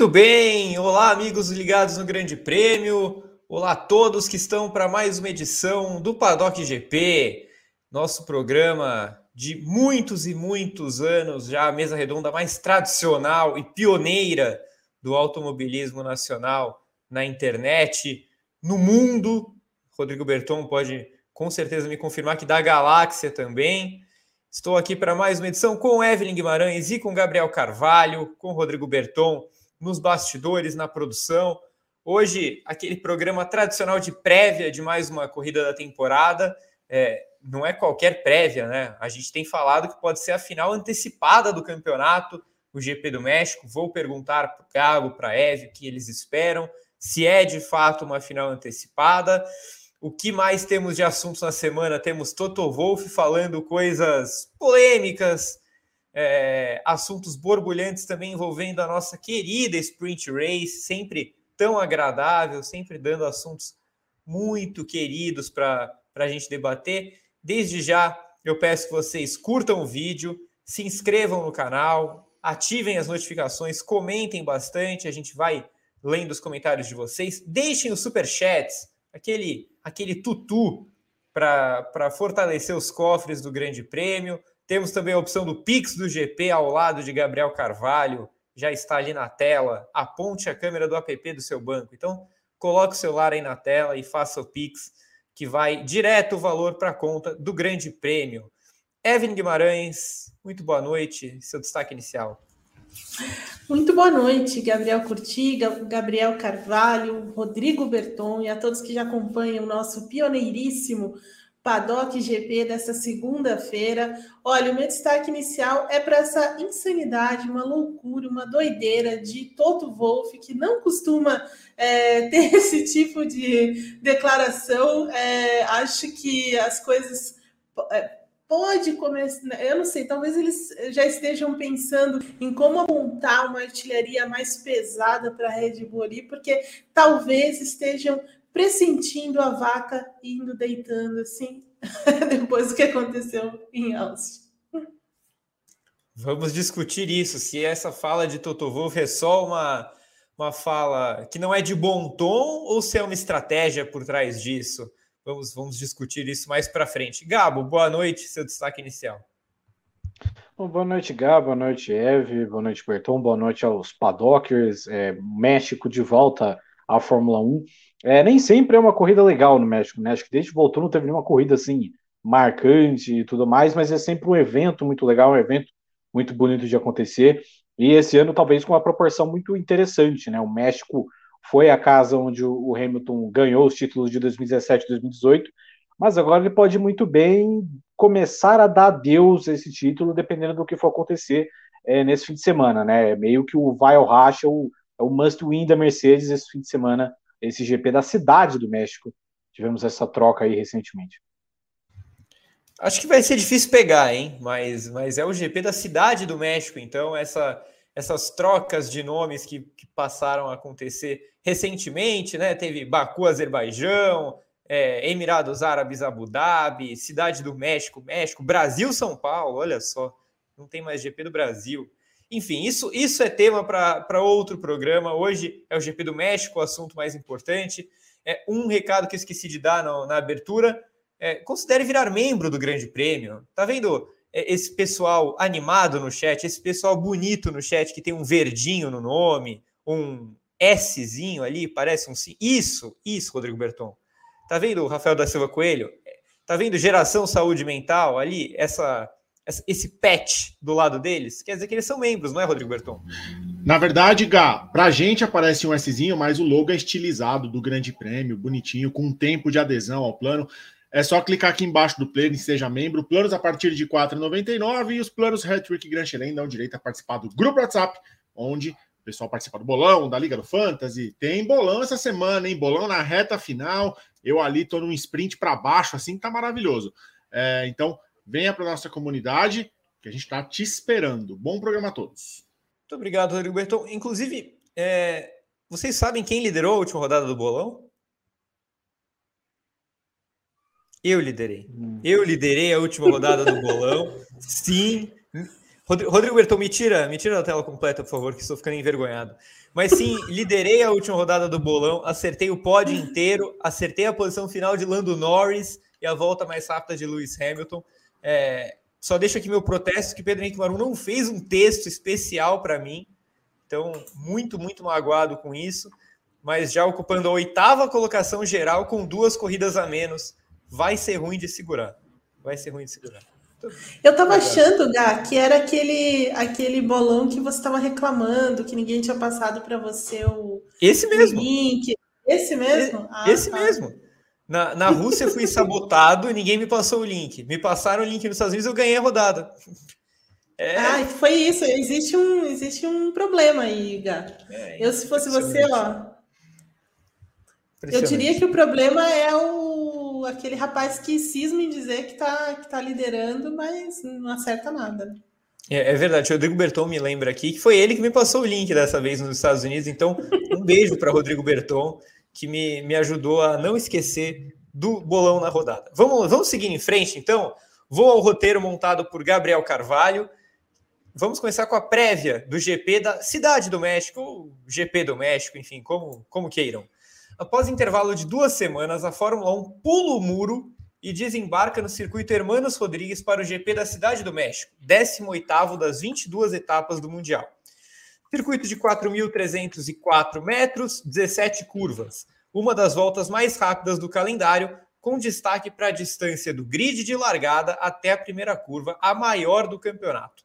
Muito bem, olá amigos ligados no Grande Prêmio, olá a todos que estão para mais uma edição do Paddock GP, nosso programa de muitos e muitos anos, já a mesa redonda mais tradicional e pioneira do automobilismo nacional na internet, no mundo. Rodrigo Berton pode com certeza me confirmar que da galáxia também. Estou aqui para mais uma edição com Evelyn Guimarães e com Gabriel Carvalho, com Rodrigo Berton nos bastidores, na produção. Hoje, aquele programa tradicional de prévia de mais uma corrida da temporada. É, não é qualquer prévia, né? A gente tem falado que pode ser a final antecipada do campeonato, o GP do México. Vou perguntar para o Galo, para a Eve, o que eles esperam, se é de fato uma final antecipada. O que mais temos de assuntos na semana? Temos Toto Wolff falando coisas polêmicas, é, assuntos borbulhantes também envolvendo a nossa querida Sprint Race, sempre tão agradável, sempre dando assuntos muito queridos para a gente debater. Desde já, eu peço que vocês curtam o vídeo, se inscrevam no canal, ativem as notificações, comentem bastante, a gente vai lendo os comentários de vocês. Deixem os superchats, aquele, aquele tutu para fortalecer os cofres do Grande Prêmio. Temos também a opção do Pix do GP ao lado de Gabriel Carvalho, já está ali na tela. Aponte a câmera do app do seu banco. Então, coloque o celular aí na tela e faça o Pix, que vai direto o valor para a conta do Grande Prêmio. Evelyn Guimarães, muito boa noite. Seu destaque inicial. Muito boa noite, Gabriel Curti, Gabriel Carvalho, Rodrigo Berton e a todos que já acompanham o nosso pioneiríssimo Paddock GP dessa segunda-feira. Olha, o meu destaque inicial é para essa insanidade, uma loucura, uma doideira de Toto Wolff, que não costuma é, ter esse tipo de declaração. É, acho que as coisas. É, pode começar, eu não sei, talvez eles já estejam pensando em como montar uma artilharia mais pesada para a Red Bull ali, porque talvez estejam pressentindo a vaca indo deitando assim, depois do que aconteceu em Austin. Vamos discutir isso, se essa fala de Toto Wolff é só uma, uma fala que não é de bom tom ou se é uma estratégia por trás disso. Vamos, vamos discutir isso mais para frente. Gabo, boa noite, seu destaque inicial. Bom, boa noite, Gabo, boa noite, Eve, boa noite, Berton, boa noite aos Paddockers, é, México de volta à Fórmula 1. É, nem sempre é uma corrida legal no México, né? Acho que desde que voltou não teve nenhuma corrida assim marcante e tudo mais, mas é sempre um evento muito legal, um evento muito bonito de acontecer. E esse ano talvez com uma proporção muito interessante, né? O México foi a casa onde o Hamilton ganhou os títulos de 2017 e 2018, mas agora ele pode muito bem começar a dar adeus a esse título, dependendo do que for acontecer é, nesse fim de semana, né? É meio que o vai ao racha, o, é o must win da Mercedes esse fim de semana esse GP da cidade do México. Tivemos essa troca aí recentemente. Acho que vai ser difícil pegar, hein? Mas, mas é o GP da cidade do México, então essa, essas trocas de nomes que, que passaram a acontecer recentemente, né? Teve Baku, Azerbaijão, é, Emirados Árabes, Abu Dhabi, Cidade do México, México, Brasil, São Paulo, olha só, não tem mais GP do Brasil. Enfim, isso, isso é tema para outro programa. Hoje é o GP do México, o assunto mais importante. É um recado que eu esqueci de dar na, na abertura. É, considere virar membro do Grande Prêmio. Tá vendo é, esse pessoal animado no chat, esse pessoal bonito no chat que tem um verdinho no nome, um Szinho ali, parece um sim. Isso, isso, Rodrigo Berton. Tá vendo o Rafael da Silva Coelho? Tá vendo geração saúde mental ali? Essa esse patch do lado deles, quer dizer que eles são membros, não é, Rodrigo Berton? Na verdade, Gá, pra gente aparece um Szinho, mas o logo é estilizado do Grande Prêmio, bonitinho, com tempo de adesão ao plano. É só clicar aqui embaixo do plano e seja membro. Planos a partir de R$ 4,99 e os planos Hattrick Grand Chelem dão direito a participar do grupo WhatsApp, onde o pessoal participa do bolão, da Liga do Fantasy. Tem bolão essa semana, hein? Bolão na reta final. Eu ali tô num sprint para baixo, assim, tá maravilhoso. É, então, Venha para nossa comunidade, que a gente está te esperando. Bom programa a todos. Muito obrigado, Rodrigo Berton. Inclusive, é, vocês sabem quem liderou a última rodada do bolão? Eu liderei. Hum. Eu liderei a última rodada do bolão. Sim. Rodrigo Berton, me tira, me tira da tela completa, por favor, que estou ficando envergonhado. Mas sim, liderei a última rodada do bolão, acertei o pódio inteiro, acertei a posição final de Lando Norris e a volta mais rápida de Lewis Hamilton. É, só deixo aqui meu protesto que Pedro Henrique Maru não fez um texto especial para mim. Então, muito, muito magoado com isso. Mas já ocupando a oitava colocação geral com duas corridas a menos, vai ser ruim de segurar. Vai ser ruim de segurar. Eu tava achando, Gá, que era aquele, aquele bolão que você estava reclamando, que ninguém tinha passado para você o, Esse mesmo. o link. Esse mesmo? Ah, Esse tá. mesmo. Na, na Rússia fui sabotado e ninguém me passou o link. Me passaram o link nos Estados Unidos eu ganhei a rodada. É... Ah, foi isso. Existe um, existe um problema aí, Gá. É, eu, se fosse você, ó. Eu diria que o problema é o aquele rapaz que cisma em dizer que está que tá liderando, mas não acerta nada. É, é verdade, o Rodrigo Berton me lembra aqui que foi ele que me passou o link dessa vez nos Estados Unidos. Então, um beijo para Rodrigo Berton, que me, me ajudou a não esquecer do bolão na rodada. Vamos, vamos seguir em frente, então. Vou ao roteiro montado por Gabriel Carvalho. Vamos começar com a prévia do GP da Cidade do México, ou GP do México, enfim, como, como queiram. Após intervalo de duas semanas, a Fórmula 1 pula o muro e desembarca no circuito Hermanos Rodrigues para o GP da Cidade do México, 18º das 22 etapas do Mundial. Circuito de 4.304 metros, 17 curvas, uma das voltas mais rápidas do calendário, com destaque para a distância do grid de largada até a primeira curva, a maior do campeonato.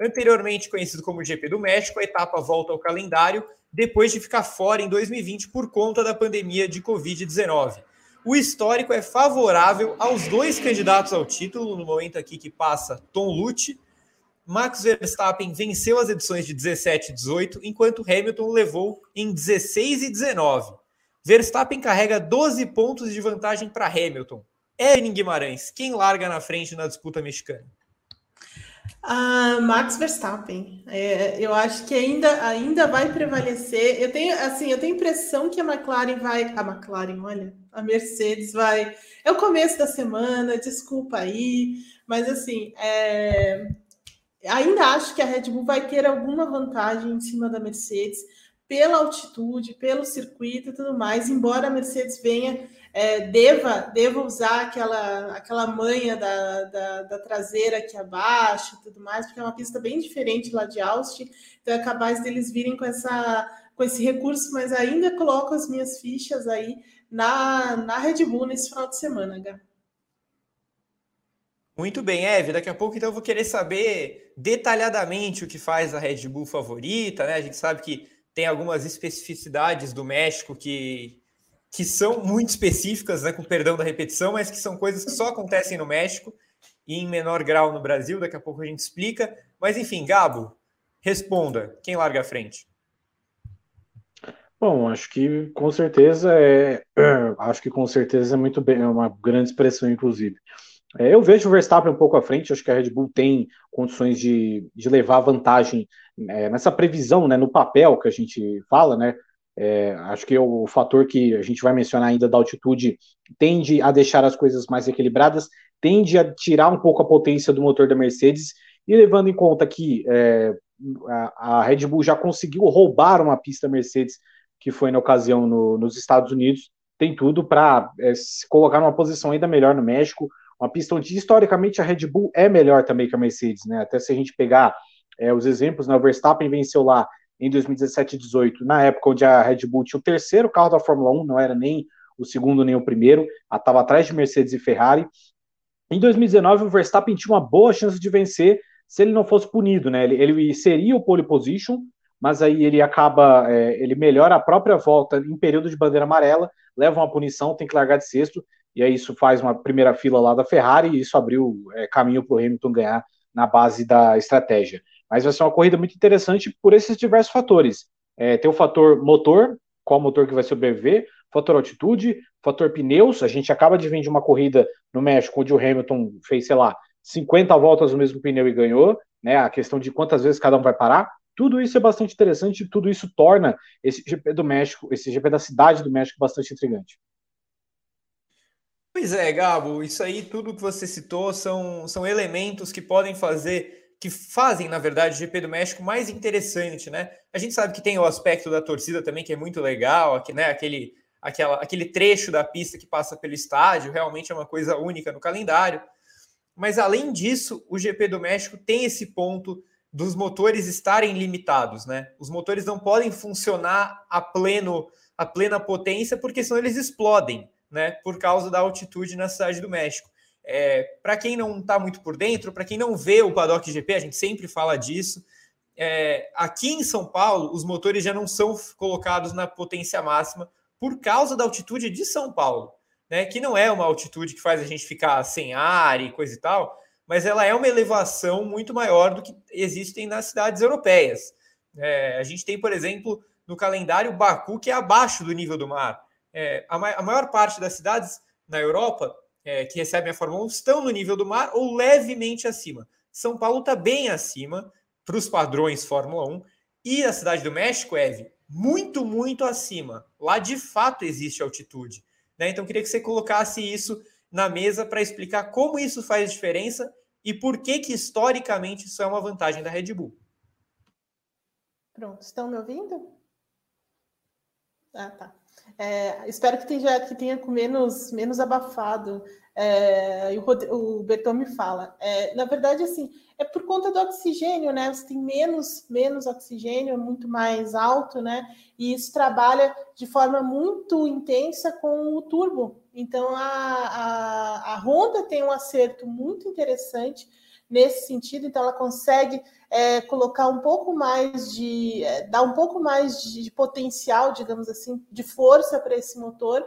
Anteriormente conhecido como GP do México, a etapa volta ao calendário depois de ficar fora em 2020 por conta da pandemia de Covid-19. O histórico é favorável aos dois candidatos ao título, no momento aqui que passa Tom Lute. Max Verstappen venceu as edições de 17 e 18, enquanto Hamilton levou em 16 e 19. Verstappen carrega 12 pontos de vantagem para Hamilton. Erin Guimarães, quem larga na frente na disputa mexicana? Ah, Max Verstappen. É, eu acho que ainda, ainda vai prevalecer. Eu tenho, assim, eu tenho impressão que a McLaren vai. A McLaren, olha, a Mercedes vai. É o começo da semana, desculpa aí, mas assim, é, ainda acho que a Red Bull vai ter alguma vantagem em cima da Mercedes pela altitude, pelo circuito e tudo mais, embora a Mercedes venha é, deva, deva usar aquela, aquela manha da, da, da, traseira aqui abaixo e tudo mais, porque é uma pista bem diferente lá de Austin, então é capaz deles virem com, essa, com esse recurso, mas ainda coloco as minhas fichas aí na, na Red Bull nesse final de semana, Gá. Muito bem, Eve. Daqui a pouco, então, eu vou querer saber detalhadamente o que faz a Red Bull favorita, né? A gente sabe que tem algumas especificidades do México que, que são muito específicas, né, com perdão da repetição, mas que são coisas que só acontecem no México e em menor grau no Brasil. Daqui a pouco a gente explica. Mas enfim, Gabo, responda. Quem larga a frente? Bom, acho que com certeza é, acho que com certeza é muito bem, é uma grande expressão, inclusive. É, eu vejo o Verstappen um pouco à frente, acho que a Red Bull tem condições de, de levar vantagem é, nessa previsão, né, no papel que a gente fala, né, é, acho que o fator que a gente vai mencionar ainda da altitude tende a deixar as coisas mais equilibradas, tende a tirar um pouco a potência do motor da Mercedes, e levando em conta que é, a, a, Red Bull já conseguiu roubar uma pista Mercedes, que foi na ocasião no, nos Estados Unidos, tem tudo para é, se colocar numa posição ainda melhor no México, uma pista onde historicamente a Red Bull é melhor também que a Mercedes, né? Até se a gente pegar é, os exemplos, né? O Verstappen venceu lá em 2017 e 2018, na época onde a Red Bull tinha o terceiro carro da Fórmula 1, não era nem o segundo nem o primeiro, estava atrás de Mercedes e Ferrari. Em 2019, o Verstappen tinha uma boa chance de vencer se ele não fosse punido, né? Ele, ele seria o pole position, mas aí ele acaba, é, ele melhora a própria volta em período de bandeira amarela, leva uma punição, tem que largar de sexto, e aí isso faz uma primeira fila lá da Ferrari, e isso abriu é, caminho para o Hamilton ganhar na base da estratégia. Mas vai ser uma corrida muito interessante por esses diversos fatores. É, tem o fator motor, qual motor que vai sobreviver, fator altitude, fator pneus. A gente acaba de vir de uma corrida no México onde o Hamilton fez, sei lá, 50 voltas no mesmo pneu e ganhou, né? A questão de quantas vezes cada um vai parar. Tudo isso é bastante interessante, tudo isso torna esse GP do México, esse GP da cidade do México bastante intrigante. Pois é, Gabo, isso aí, tudo que você citou são, são elementos que podem fazer que fazem, na verdade, o GP do México mais interessante, né? A gente sabe que tem o aspecto da torcida também, que é muito legal, aqui, né? Aquele, aquela, aquele trecho da pista que passa pelo estádio, realmente é uma coisa única no calendário. Mas além disso, o GP do México tem esse ponto dos motores estarem limitados, né? Os motores não podem funcionar a pleno a plena potência, porque senão eles explodem, né? Por causa da altitude na cidade do México. É, para quem não está muito por dentro, para quem não vê o Paddock GP, a gente sempre fala disso. É, aqui em São Paulo, os motores já não são colocados na potência máxima por causa da altitude de São Paulo, né? Que não é uma altitude que faz a gente ficar sem ar e coisa e tal, mas ela é uma elevação muito maior do que existem nas cidades europeias. É, a gente tem, por exemplo, no calendário Baku, que é abaixo do nível do mar. É, a, ma a maior parte das cidades na Europa é, que recebem a Fórmula 1 estão no nível do mar ou levemente acima. São Paulo está bem acima para os padrões Fórmula 1 e a cidade do México, Eve, muito, muito acima. Lá de fato existe altitude. Né? Então, queria que você colocasse isso na mesa para explicar como isso faz diferença e por que, que historicamente isso é uma vantagem da Red Bull. Pronto, estão me ouvindo? Ah, tá. É, espero que tenha, que tenha com menos, menos abafado. É, o, o Berton me fala. É, na verdade, assim, é por conta do oxigênio, né? Você tem menos, menos oxigênio, é muito mais alto, né? E isso trabalha de forma muito intensa com o turbo. Então, a, a, a Honda tem um acerto muito interessante nesse sentido, então ela consegue é, colocar um pouco mais de, é, dar um pouco mais de, de, potencial, digamos assim, de força para esse motor.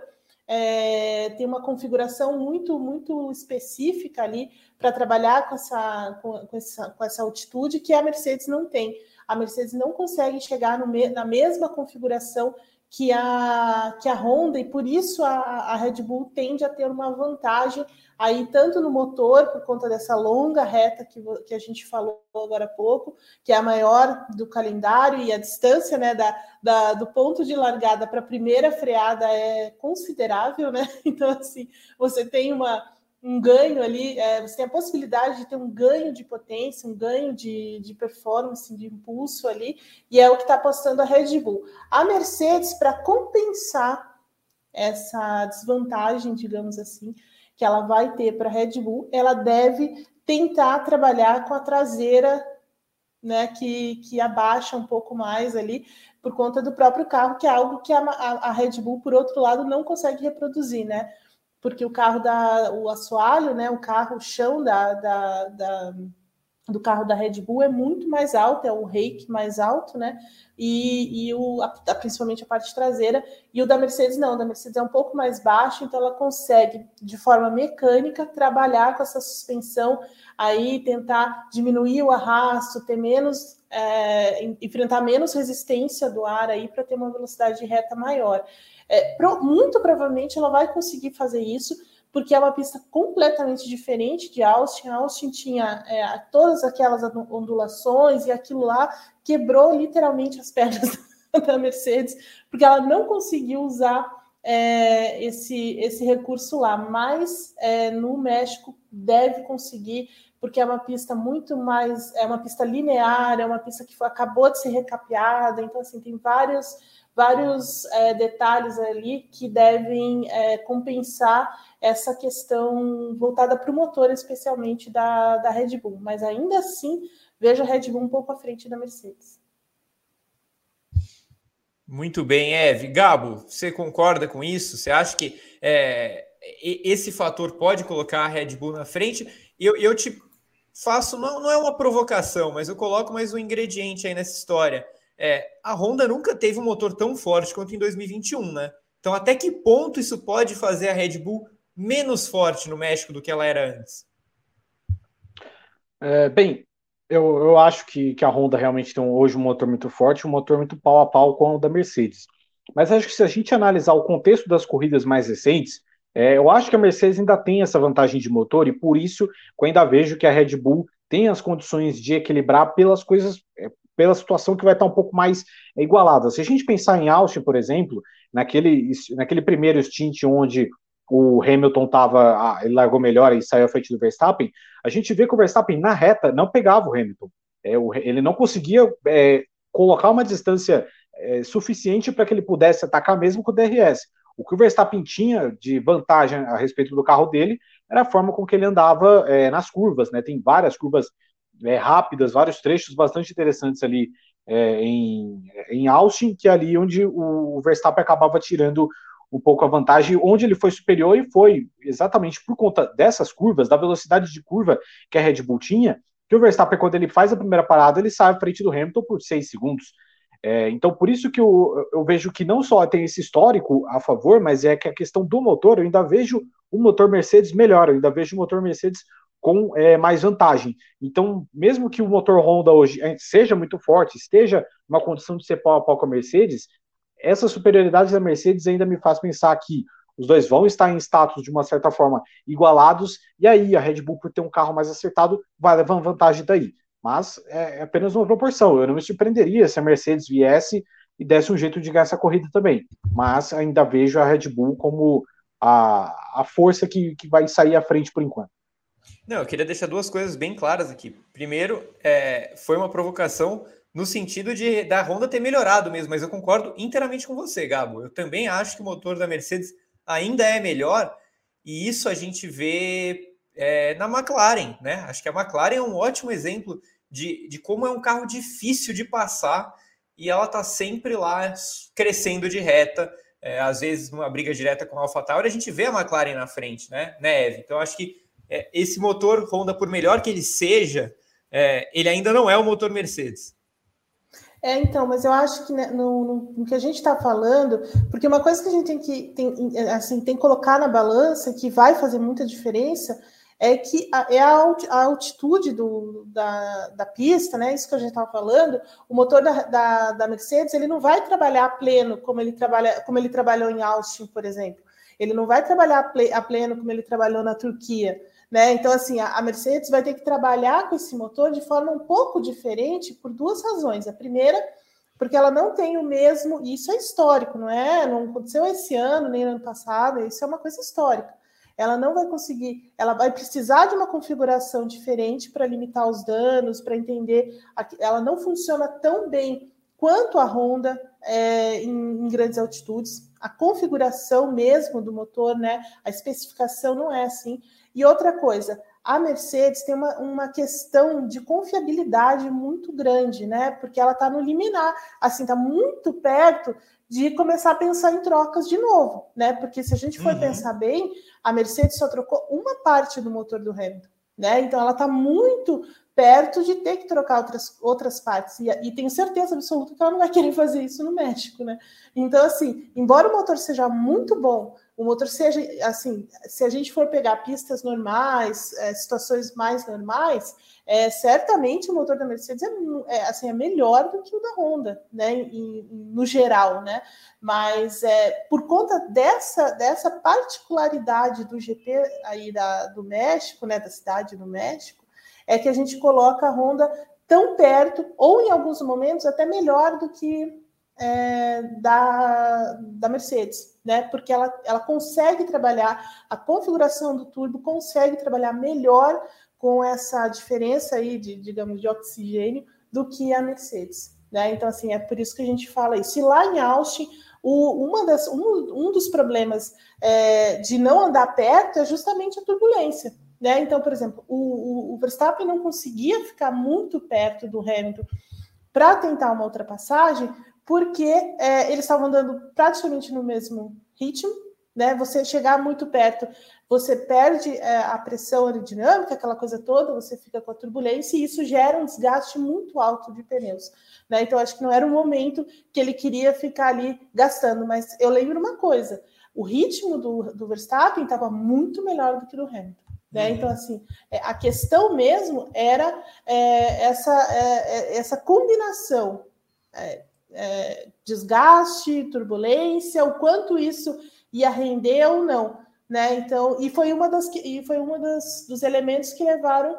É, tem uma configuração muito, muito específica ali para trabalhar com essa, com, com, essa, com essa altitude que a Mercedes não tem. A Mercedes não consegue chegar no, na mesma configuração que a, que a Honda, e por isso a, a Red Bull tende a ter uma vantagem aí tanto no motor, por conta dessa longa reta que, que a gente falou agora há pouco, que é a maior do calendário, e a distância né, da, da do ponto de largada para a primeira freada é considerável, né? Então, assim, você tem uma, um ganho ali, é, você tem a possibilidade de ter um ganho de potência, um ganho de, de performance, de impulso ali, e é o que está apostando a Red Bull. A Mercedes, para compensar essa desvantagem, digamos assim, que ela vai ter para a Red Bull, ela deve tentar trabalhar com a traseira, né, que, que abaixa um pouco mais ali, por conta do próprio carro, que é algo que a, a, a Red Bull, por outro lado, não consegue reproduzir, né? Porque o carro da o assoalho, né, o carro, o chão da, da, da do carro da Red Bull é muito mais alto, é o rake mais alto, né? E, e o, a, principalmente a parte traseira, e o da Mercedes não, o da Mercedes é um pouco mais baixo, então ela consegue, de forma mecânica, trabalhar com essa suspensão, aí tentar diminuir o arrasto, ter menos, é, enfrentar menos resistência do ar aí para ter uma velocidade de reta maior. É, pro, muito provavelmente ela vai conseguir fazer isso porque é uma pista completamente diferente de Austin. Austin tinha é, todas aquelas ondulações e aquilo lá quebrou literalmente as pernas da Mercedes, porque ela não conseguiu usar é, esse, esse recurso lá. Mas é, no México deve conseguir, porque é uma pista muito mais, é uma pista linear, é uma pista que foi, acabou de ser recapeada, então assim tem vários vários é, detalhes ali que devem é, compensar essa questão voltada para o motor, especialmente da, da Red Bull. Mas ainda assim, vejo a Red Bull um pouco à frente da Mercedes. Muito bem, Eve. Gabo, você concorda com isso? Você acha que é, esse fator pode colocar a Red Bull na frente? Eu, eu te faço, não, não é uma provocação, mas eu coloco mais um ingrediente aí nessa história é, a Honda nunca teve um motor tão forte quanto em 2021, né? Então, até que ponto isso pode fazer a Red Bull menos forte no México do que ela era antes? É, bem, eu, eu acho que, que a Honda realmente tem hoje um motor muito forte, um motor muito pau a pau com o da Mercedes. Mas acho que se a gente analisar o contexto das corridas mais recentes, é, eu acho que a Mercedes ainda tem essa vantagem de motor e por isso eu ainda vejo que a Red Bull tem as condições de equilibrar pelas coisas, é, pela situação que vai estar um pouco mais igualada. Se a gente pensar em Austin, por exemplo, naquele, naquele primeiro stint onde o Hamilton tava, ele largou melhor e saiu à frente do Verstappen, a gente vê que o Verstappen na reta não pegava o Hamilton. É, o, ele não conseguia é, colocar uma distância é, suficiente para que ele pudesse atacar mesmo com o DRS. O que o Verstappen tinha de vantagem a respeito do carro dele era a forma com que ele andava é, nas curvas, né? Tem várias curvas é, rápidas, vários trechos bastante interessantes ali é, em, em Austin, que é ali onde o Verstappen acabava tirando um pouco a vantagem, onde ele foi superior e foi exatamente por conta dessas curvas, da velocidade de curva que a Red Bull tinha, que o Verstappen, quando ele faz a primeira parada, ele sai à frente do Hamilton por seis segundos. É, então, por isso que eu, eu, vejo que não só tem esse histórico a favor, mas é que a questão do motor, eu ainda vejo o motor Mercedes melhor, eu ainda vejo o motor Mercedes com é, mais vantagem. Então, mesmo que o motor Honda hoje é, seja muito forte, esteja numa condição de ser pau a pau com a Mercedes, essa superioridade da Mercedes ainda me faz pensar que os dois vão estar em status de uma certa forma igualados, e aí a Red Bull, por ter um carro mais acertado, vai levar vantagem daí. Mas é, é apenas uma proporção. Eu não me surpreenderia se a Mercedes viesse e desse um jeito de ganhar essa corrida também. Mas ainda vejo a Red Bull como a, a força que, que vai sair à frente por enquanto. Não, eu queria deixar duas coisas bem claras aqui. Primeiro, é, foi uma provocação no sentido de da Honda ter melhorado mesmo, mas eu concordo inteiramente com você, Gabo. Eu também acho que o motor da Mercedes ainda é melhor, e isso a gente vê é, na McLaren, né? Acho que a McLaren é um ótimo exemplo de, de como é um carro difícil de passar e ela tá sempre lá crescendo de reta. É, às vezes, numa briga direta com a AlphaTauri, a gente vê a McLaren na frente, né, né Eve? Então, acho que é, esse motor Honda, por melhor que ele seja, é, ele ainda não é o motor Mercedes. É, então, mas eu acho que né, no, no, no, que a gente está falando, porque uma coisa que a gente tem que tem, assim, tem que colocar na balança, que vai fazer muita diferença, é que a, é a, a altitude do, da, da pista, né? Isso que a gente estava falando, o motor da, da, da, Mercedes ele não vai trabalhar pleno como ele trabalha, como ele trabalhou em Austin, por exemplo. Ele não vai trabalhar a pleno como ele trabalhou na Turquia. Né? Então, assim, a Mercedes vai ter que trabalhar com esse motor de forma um pouco diferente por duas razões. A primeira, porque ela não tem o mesmo, e isso é histórico, não é? Não aconteceu esse ano, nem no ano passado, isso é uma coisa histórica. Ela não vai conseguir, ela vai precisar de uma configuração diferente para limitar os danos, para entender. Ela não funciona tão bem quanto a Honda é, em, em grandes altitudes. A configuração mesmo do motor, né? A especificação não é assim. E outra coisa, a Mercedes tem uma, uma questão de confiabilidade muito grande, né? Porque ela está no liminar, assim, está muito perto de começar a pensar em trocas de novo, né? Porque se a gente for uhum. pensar bem, a Mercedes só trocou uma parte do motor do Hamilton, né? Então ela está muito perto de ter que trocar outras, outras partes. E, e, tenho certeza absoluta que ela não vai querer fazer isso no México, né? Então, assim, embora o motor seja muito bom, o motor seja, assim, se a gente for pegar pistas normais, é, situações mais normais, é, certamente o motor da Mercedes é, é, assim, é melhor do que o da Honda, né, no geral, né, mas é, por conta dessa, dessa particularidade do GP aí da, do México, né, da cidade do México, é que a gente coloca a Honda tão perto, ou em alguns momentos até melhor do que é, da, da Mercedes, né? Porque ela, ela consegue trabalhar a configuração do turbo, consegue trabalhar melhor com essa diferença aí de, digamos, de oxigênio do que a Mercedes, né? Então, assim, é por isso que a gente fala isso. E lá em Austin, o, uma das, um, um dos problemas é, de não andar perto é justamente a turbulência, né? Então, por exemplo, o, o, o Verstappen não conseguia ficar muito perto do Hamilton para tentar uma ultrapassagem, porque é, eles estavam andando praticamente no mesmo ritmo, né? Você chegar muito perto, você perde é, a pressão aerodinâmica, aquela coisa toda, você fica com a turbulência e isso gera um desgaste muito alto de pneus. Né? Então, acho que não era o momento que ele queria ficar ali gastando, mas eu lembro uma coisa: o ritmo do, do Verstappen estava muito melhor do que do Hamilton. Né? Uhum. Então, assim, é, a questão mesmo era é, essa, é, é essa combinação é, é, desgaste, turbulência, o quanto isso ia render ou não, né? Então, e foi uma das e foi uma das, dos elementos que levaram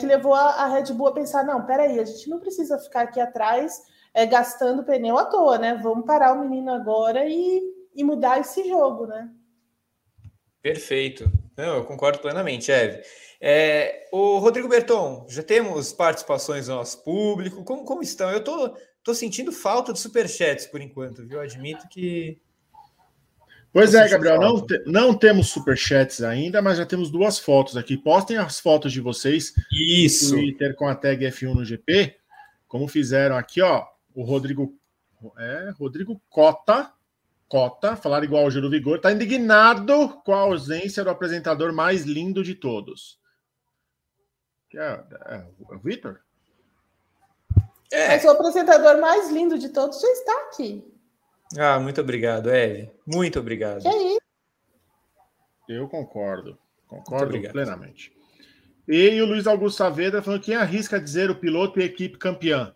que levou a, a, Red Bull a pensar, não, peraí, a gente não precisa ficar aqui atrás gastando pneu à toa, né? Vamos parar o menino agora e, e mudar esse jogo, né? Perfeito. Não, eu concordo plenamente, Eve. É, o Rodrigo Berton, já temos participações do nosso público. Como, como estão? Eu tô, tô sentindo falta de superchats por enquanto, viu? Admito que. Pois é, Gabriel, não, te, não temos superchats ainda, mas já temos duas fotos aqui. Postem as fotos de vocês Isso. no Twitter com a tag F1 no GP, como fizeram aqui, ó. O Rodrigo. É, Rodrigo Cota. Cota, falar igual ao Giro Vigor, está indignado com a ausência do apresentador mais lindo de todos. Que é, é, o Vitor? É. Mas o apresentador mais lindo de todos já está aqui. Ah, muito obrigado, Eve. Muito obrigado. Que é isso? Eu concordo. Concordo plenamente. E o Luiz Augusto Saavedra falando quem arrisca dizer o piloto e a equipe campeã.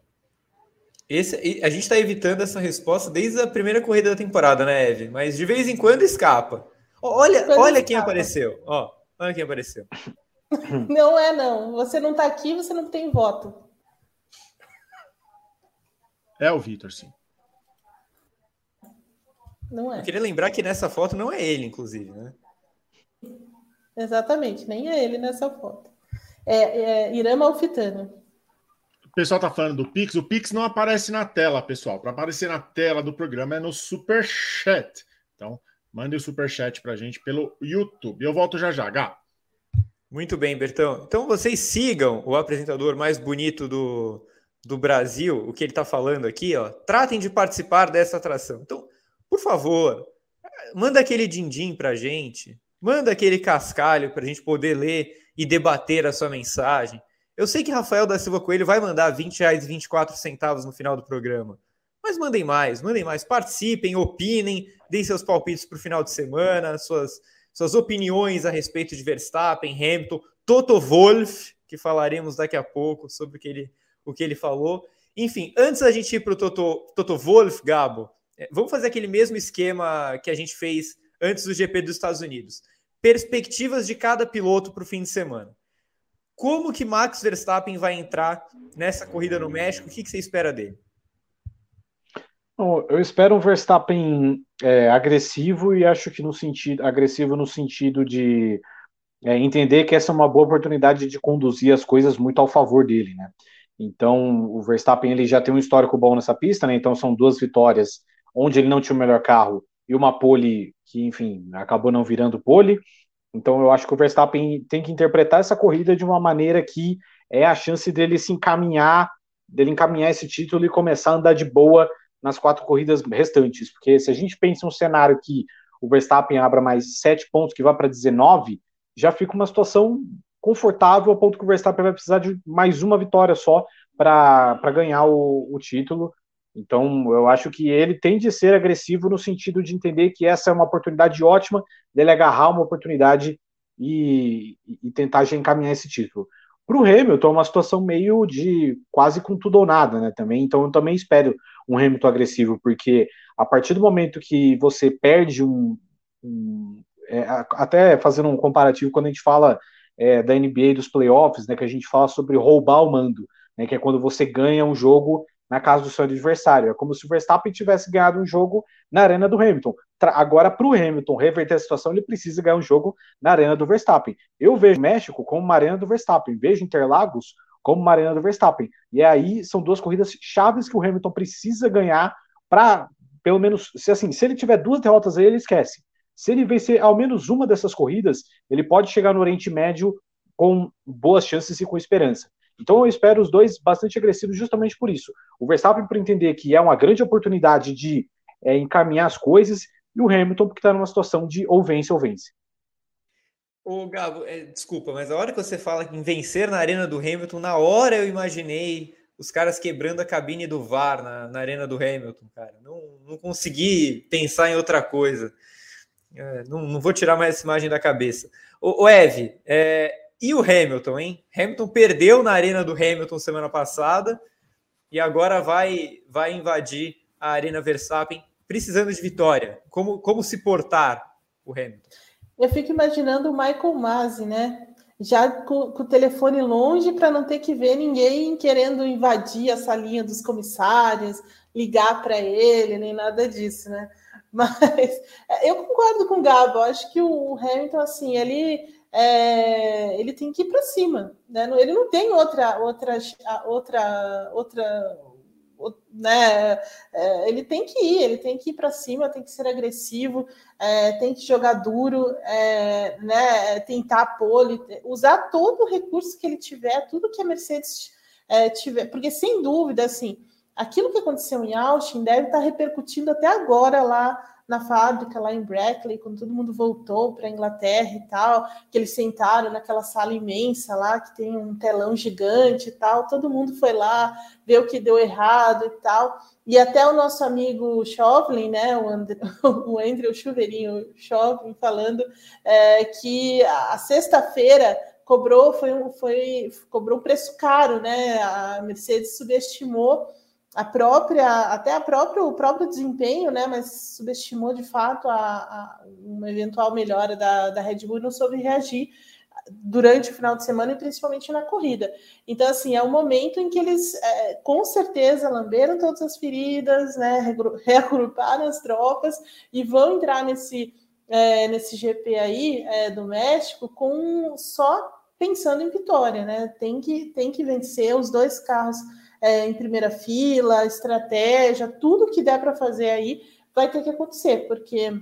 Esse, a gente está evitando essa resposta desde a primeira corrida da temporada, né, Eve? Mas de vez em quando escapa. Olha, quando olha escapa. quem apareceu. Ó, olha quem apareceu. Não é, não. Você não está aqui, você não tem voto. É o Vitor, sim. Não é. Eu queria lembrar que nessa foto não é ele, inclusive, né? Exatamente, nem é ele nessa foto. É, é Irama Alfitano. O pessoal tá falando do Pix. O Pix não aparece na tela, pessoal. Para aparecer na tela do programa é no Super Chat. Então, mande o Super Chat pra gente pelo YouTube. Eu volto já já, Gá. Muito bem, Bertão. Então vocês sigam o apresentador mais bonito do, do Brasil, o que ele está falando aqui, ó. Tratem de participar dessa atração. Então, por favor, manda aquele din-din para gente, manda aquele cascalho para a gente poder ler e debater a sua mensagem. Eu sei que Rafael da Silva Coelho vai mandar 20 reais e 24 centavos no final do programa. Mas mandem mais, mandem mais, participem, opinem, deem seus palpites para o final de semana, suas suas opiniões a respeito de Verstappen, Hamilton, Toto Wolff, que falaremos daqui a pouco sobre o que ele, o que ele falou. Enfim, antes da gente ir para o Toto, Toto Wolff, Gabo, é, vamos fazer aquele mesmo esquema que a gente fez antes do GP dos Estados Unidos. Perspectivas de cada piloto para o fim de semana. Como que Max Verstappen vai entrar nessa corrida no México? O que, que você espera dele? Eu espero um Verstappen é, agressivo e acho que no sentido agressivo no sentido de é, entender que essa é uma boa oportunidade de conduzir as coisas muito ao favor dele, né? Então o Verstappen ele já tem um histórico bom nessa pista, né? Então são duas vitórias onde ele não tinha o melhor carro e uma pole que, enfim, acabou não virando pole. Então eu acho que o Verstappen tem que interpretar essa corrida de uma maneira que é a chance dele se encaminhar, dele encaminhar esse título e começar a andar de boa nas quatro corridas restantes, porque se a gente pensa um cenário que o Verstappen abra mais sete pontos, que vá para 19, já fica uma situação confortável, a ponto que o Verstappen vai precisar de mais uma vitória só para ganhar o, o título. Então, eu acho que ele tem de ser agressivo no sentido de entender que essa é uma oportunidade ótima dele agarrar uma oportunidade e, e tentar já encaminhar esse título. Para o Hamilton, é uma situação meio de quase com tudo ou nada, né? Também, então eu também espero um Hamilton agressivo, porque a partir do momento que você perde um. um é, até fazendo um comparativo, quando a gente fala é, da NBA dos playoffs, né, que a gente fala sobre roubar o mando, né, que é quando você ganha um jogo na casa do seu adversário. É como se o Verstappen tivesse ganhado um jogo na arena do Hamilton. Agora, para o Hamilton reverter a situação, ele precisa ganhar um jogo na arena do Verstappen. Eu vejo México como uma arena do Verstappen, vejo Interlagos como uma arena do Verstappen. E aí são duas corridas chaves que o Hamilton precisa ganhar para, pelo menos, se assim, se ele tiver duas derrotas aí, ele esquece. Se ele vencer ao menos uma dessas corridas, ele pode chegar no Oriente Médio com boas chances e com esperança. Então eu espero os dois bastante agressivos justamente por isso. O Verstappen por entender que é uma grande oportunidade de é, encaminhar as coisas e o Hamilton porque está numa situação de ou vence ou vence. Ô, Gabo, é, desculpa, mas a hora que você fala em vencer na arena do Hamilton, na hora eu imaginei os caras quebrando a cabine do VAR na, na arena do Hamilton, cara. Não, não consegui pensar em outra coisa. É, não, não, vou tirar mais essa imagem da cabeça. Ô, Eve, é, e o Hamilton, hein? Hamilton perdeu na arena do Hamilton semana passada e agora vai, vai invadir a arena Verstappen precisando de vitória. Como, como se portar o Hamilton? Eu fico imaginando o Michael Masi, né? Já com, com o telefone longe para não ter que ver ninguém querendo invadir a salinha dos comissários, ligar para ele, nem nada disso, né? Mas eu concordo com o Gabo, acho que o Hamilton, assim, ele, é, ele tem que ir para cima, né? Ele não tem outra, outra, outra, outra, né? É, ele tem que ir, ele tem que ir para cima, tem que ser agressivo, é, tem que jogar duro, é, né? Tentar pole, usar todo o recurso que ele tiver, tudo que a Mercedes é, tiver, porque sem dúvida, assim, aquilo que aconteceu em Austin deve estar repercutindo até agora lá na fábrica, lá em Brackley, quando todo mundo voltou para a Inglaterra e tal, que eles sentaram naquela sala imensa lá, que tem um telão gigante e tal, todo mundo foi lá ver o que deu errado e tal. E até o nosso amigo Chauvelin, né, o, André, o Andrew Chuveirinho Chauvelin, falando é, que a sexta-feira cobrou foi, foi cobrou um preço caro, né? A Mercedes subestimou a própria, até a própria, o próprio desempenho, né? Mas subestimou de fato a, a uma eventual melhora da, da Red Bull e não soube reagir durante o final de semana e principalmente na corrida. Então, assim, é o momento em que eles é, com certeza lamberam todas as feridas, né? Reagruparam as tropas e vão entrar nesse, é, nesse GP aí é, do México com só pensando em vitória, né? Tem que, tem que vencer os dois carros é, em primeira fila, estratégia, tudo que der para fazer aí vai ter que acontecer, porque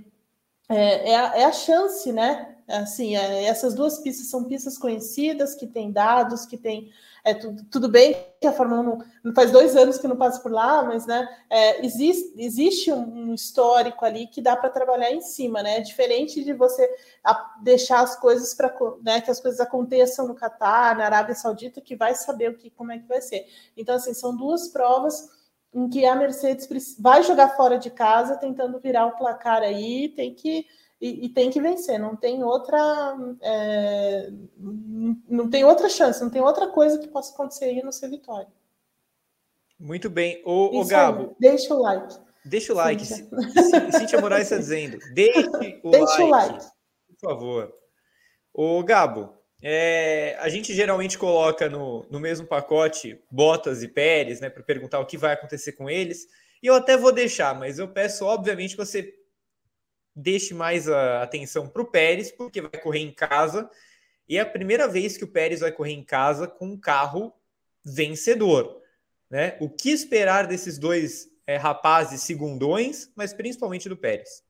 é, é, a, é a chance, né? Assim, é, essas duas pistas são pistas conhecidas, que têm dados, que têm é, tudo, tudo, bem que a Fórmula 1 faz dois anos que não passa por lá, mas né, é, existe, existe um, um, histórico ali que dá para trabalhar em cima, né? É diferente de você deixar as coisas para né, que as coisas aconteçam no Catar, na Arábia Saudita, que vai saber o que, como é que vai ser. Então, assim, são duas provas em que a Mercedes vai jogar fora de casa, tentando virar o placar aí, tem que e, e, tem que vencer, não tem outra é, não tem outra chance, não tem outra coisa que possa acontecer aí não ser vitória. Muito bem. O, o Gabo. Aí, deixa o like. Deixa o like. Cíntia, Moraes está dizendo. Deixe o deixa like. o like. Por favor. O Gabo, é, a gente geralmente coloca no, no mesmo pacote Bottas e Pérez, né, para perguntar o que vai acontecer com eles. E eu até vou deixar, mas eu peço, obviamente, que você deixe mais a atenção para o Pérez, porque vai correr em casa. E é a primeira vez que o Pérez vai correr em casa com um carro vencedor. Né? O que esperar desses dois é, rapazes segundões, mas principalmente do Pérez?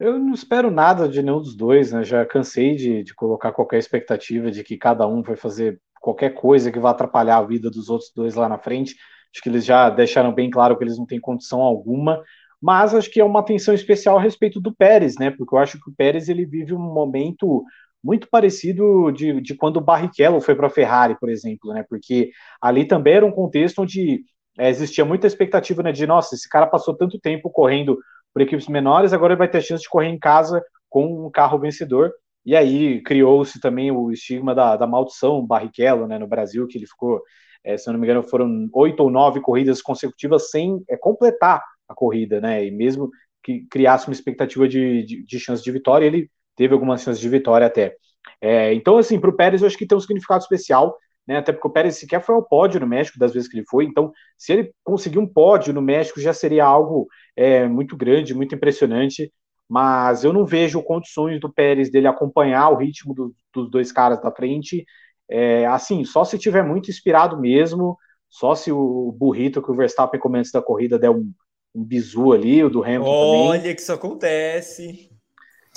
Eu não espero nada de nenhum dos dois, né? Já cansei de, de colocar qualquer expectativa de que cada um vai fazer qualquer coisa que vá atrapalhar a vida dos outros dois lá na frente. Acho que eles já deixaram bem claro que eles não têm condição alguma mas acho que é uma atenção especial a respeito do Pérez, né? Porque eu acho que o Pérez ele vive um momento muito parecido de, de quando o Barrichello foi para a Ferrari, por exemplo, né? Porque ali também era um contexto onde é, existia muita expectativa né, de, nossa, esse cara passou tanto tempo correndo por equipes menores, agora ele vai ter a chance de correr em casa com um carro vencedor. E aí criou-se também o estigma da, da maldição Barrichello, né, no Brasil, que ele ficou, é, se eu não me engano, foram oito ou nove corridas consecutivas sem é, completar a corrida, né? E mesmo que criasse uma expectativa de, de, de chance de vitória, ele teve algumas chances de vitória até. É, então, assim, para o Pérez, eu acho que tem um significado especial, né? Até porque o Pérez sequer foi ao pódio no México das vezes que ele foi. Então, se ele conseguir um pódio no México, já seria algo é, muito grande, muito impressionante. Mas eu não vejo condições do Pérez dele acompanhar o ritmo do, dos dois caras da frente. É, assim, só se tiver muito inspirado mesmo, só se o burrito que o Verstappen começa da corrida der um, um bizu ali, o do Hamilton Olha também. que isso acontece.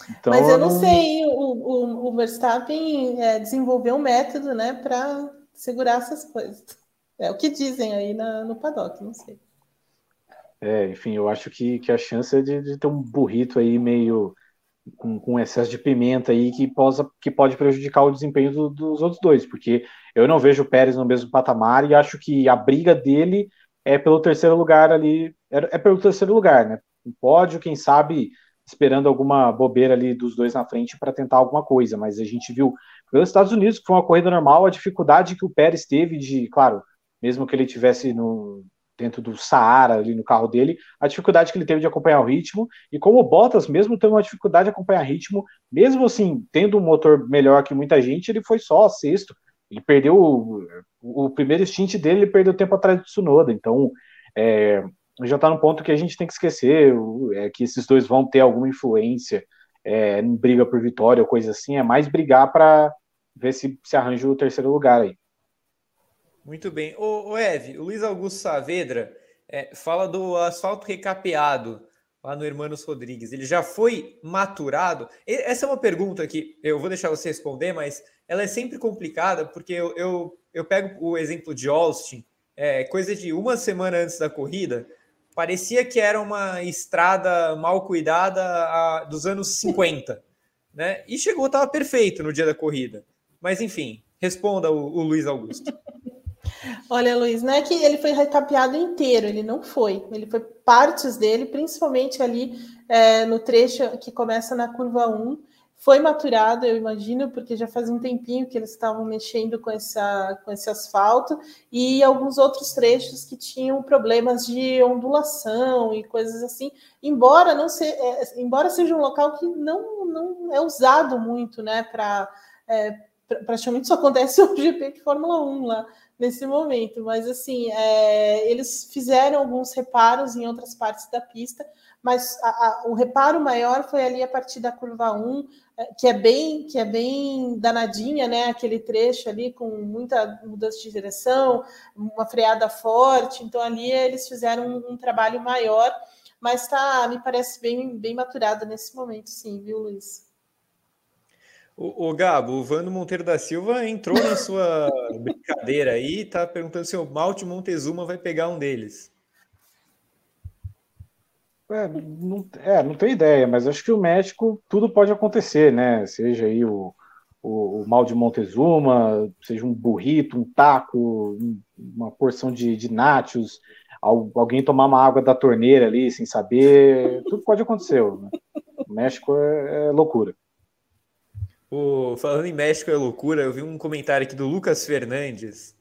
Então, Mas eu não, sei, o, o, o Verstappen é, desenvolveu um método, né, para segurar essas coisas. É o que dizem aí na, no paddock, não sei. É, enfim, eu acho que, que a chance é de, de ter um burrito aí meio com, com, excesso de pimenta aí que, possa, que pode prejudicar o desempenho do, dos outros dois, porque eu não vejo o Pérez no mesmo patamar e acho que a briga dele é pelo terceiro lugar ali, é, é pelo terceiro lugar, né? Um pódio, quem sabe, esperando alguma bobeira ali dos dois na frente para tentar alguma coisa, mas a gente viu pelos Estados Unidos, que foi uma corrida normal, a dificuldade que o Pérez teve de, claro, mesmo que ele tivesse no dentro do Saara ali no carro dele, a dificuldade que ele teve de acompanhar o ritmo, e como o Bottas, mesmo tendo uma dificuldade de acompanhar ritmo, mesmo assim, tendo um motor melhor que muita gente, ele foi só sexto, ele perdeu o, o primeiro stint dele, ele perdeu tempo atrás do Tsunoda. Então, é, já está no ponto que a gente tem que esquecer é, que esses dois vão ter alguma influência é, em briga por vitória ou coisa assim, é mais brigar para ver se se arranja o terceiro lugar aí. Muito bem. O, o Eve, o Luiz Augusto Saavedra é, fala do asfalto recapeado lá no Hermanos Rodrigues. Ele já foi maturado? Essa é uma pergunta que eu vou deixar você responder, mas ela é sempre complicada, porque eu, eu, eu pego o exemplo de Austin, é, coisa de uma semana antes da corrida, parecia que era uma estrada mal cuidada a, dos anos 50, né? E chegou, estava perfeito no dia da corrida. Mas enfim, responda o, o Luiz Augusto. Olha, Luiz, não é que ele foi recapeado inteiro, ele não foi. Ele foi partes dele, principalmente ali é, no trecho que começa na curva 1. Foi maturado, eu imagino, porque já faz um tempinho que eles estavam mexendo com, essa, com esse asfalto, e alguns outros trechos que tinham problemas de ondulação e coisas assim, embora não se, é, embora seja um local que não, não é usado muito, né? Para é, praticamente só acontece o GP de Fórmula 1 lá nesse momento, mas assim, é, eles fizeram alguns reparos em outras partes da pista, mas a, a, o reparo maior foi ali a partir da curva 1, é, que é bem que é bem danadinha, né? Aquele trecho ali com muita mudança de direção, uma freada forte, então ali eles fizeram um, um trabalho maior, mas tá, me parece bem, bem maturado nesse momento, sim, viu, Luiz? O, o Gabo, o Vando Monteiro da Silva entrou na sua brincadeira aí e tá perguntando se o Malte Montezuma vai pegar um deles. É não, é, não tenho ideia, mas acho que o México tudo pode acontecer, né? Seja aí o, o, o mal de Montezuma, seja um burrito, um taco, uma porção de, de nachos, alguém tomar uma água da torneira ali sem saber, tudo pode acontecer. Né? O México é, é loucura. O, falando em México é loucura, eu vi um comentário aqui do Lucas Fernandes.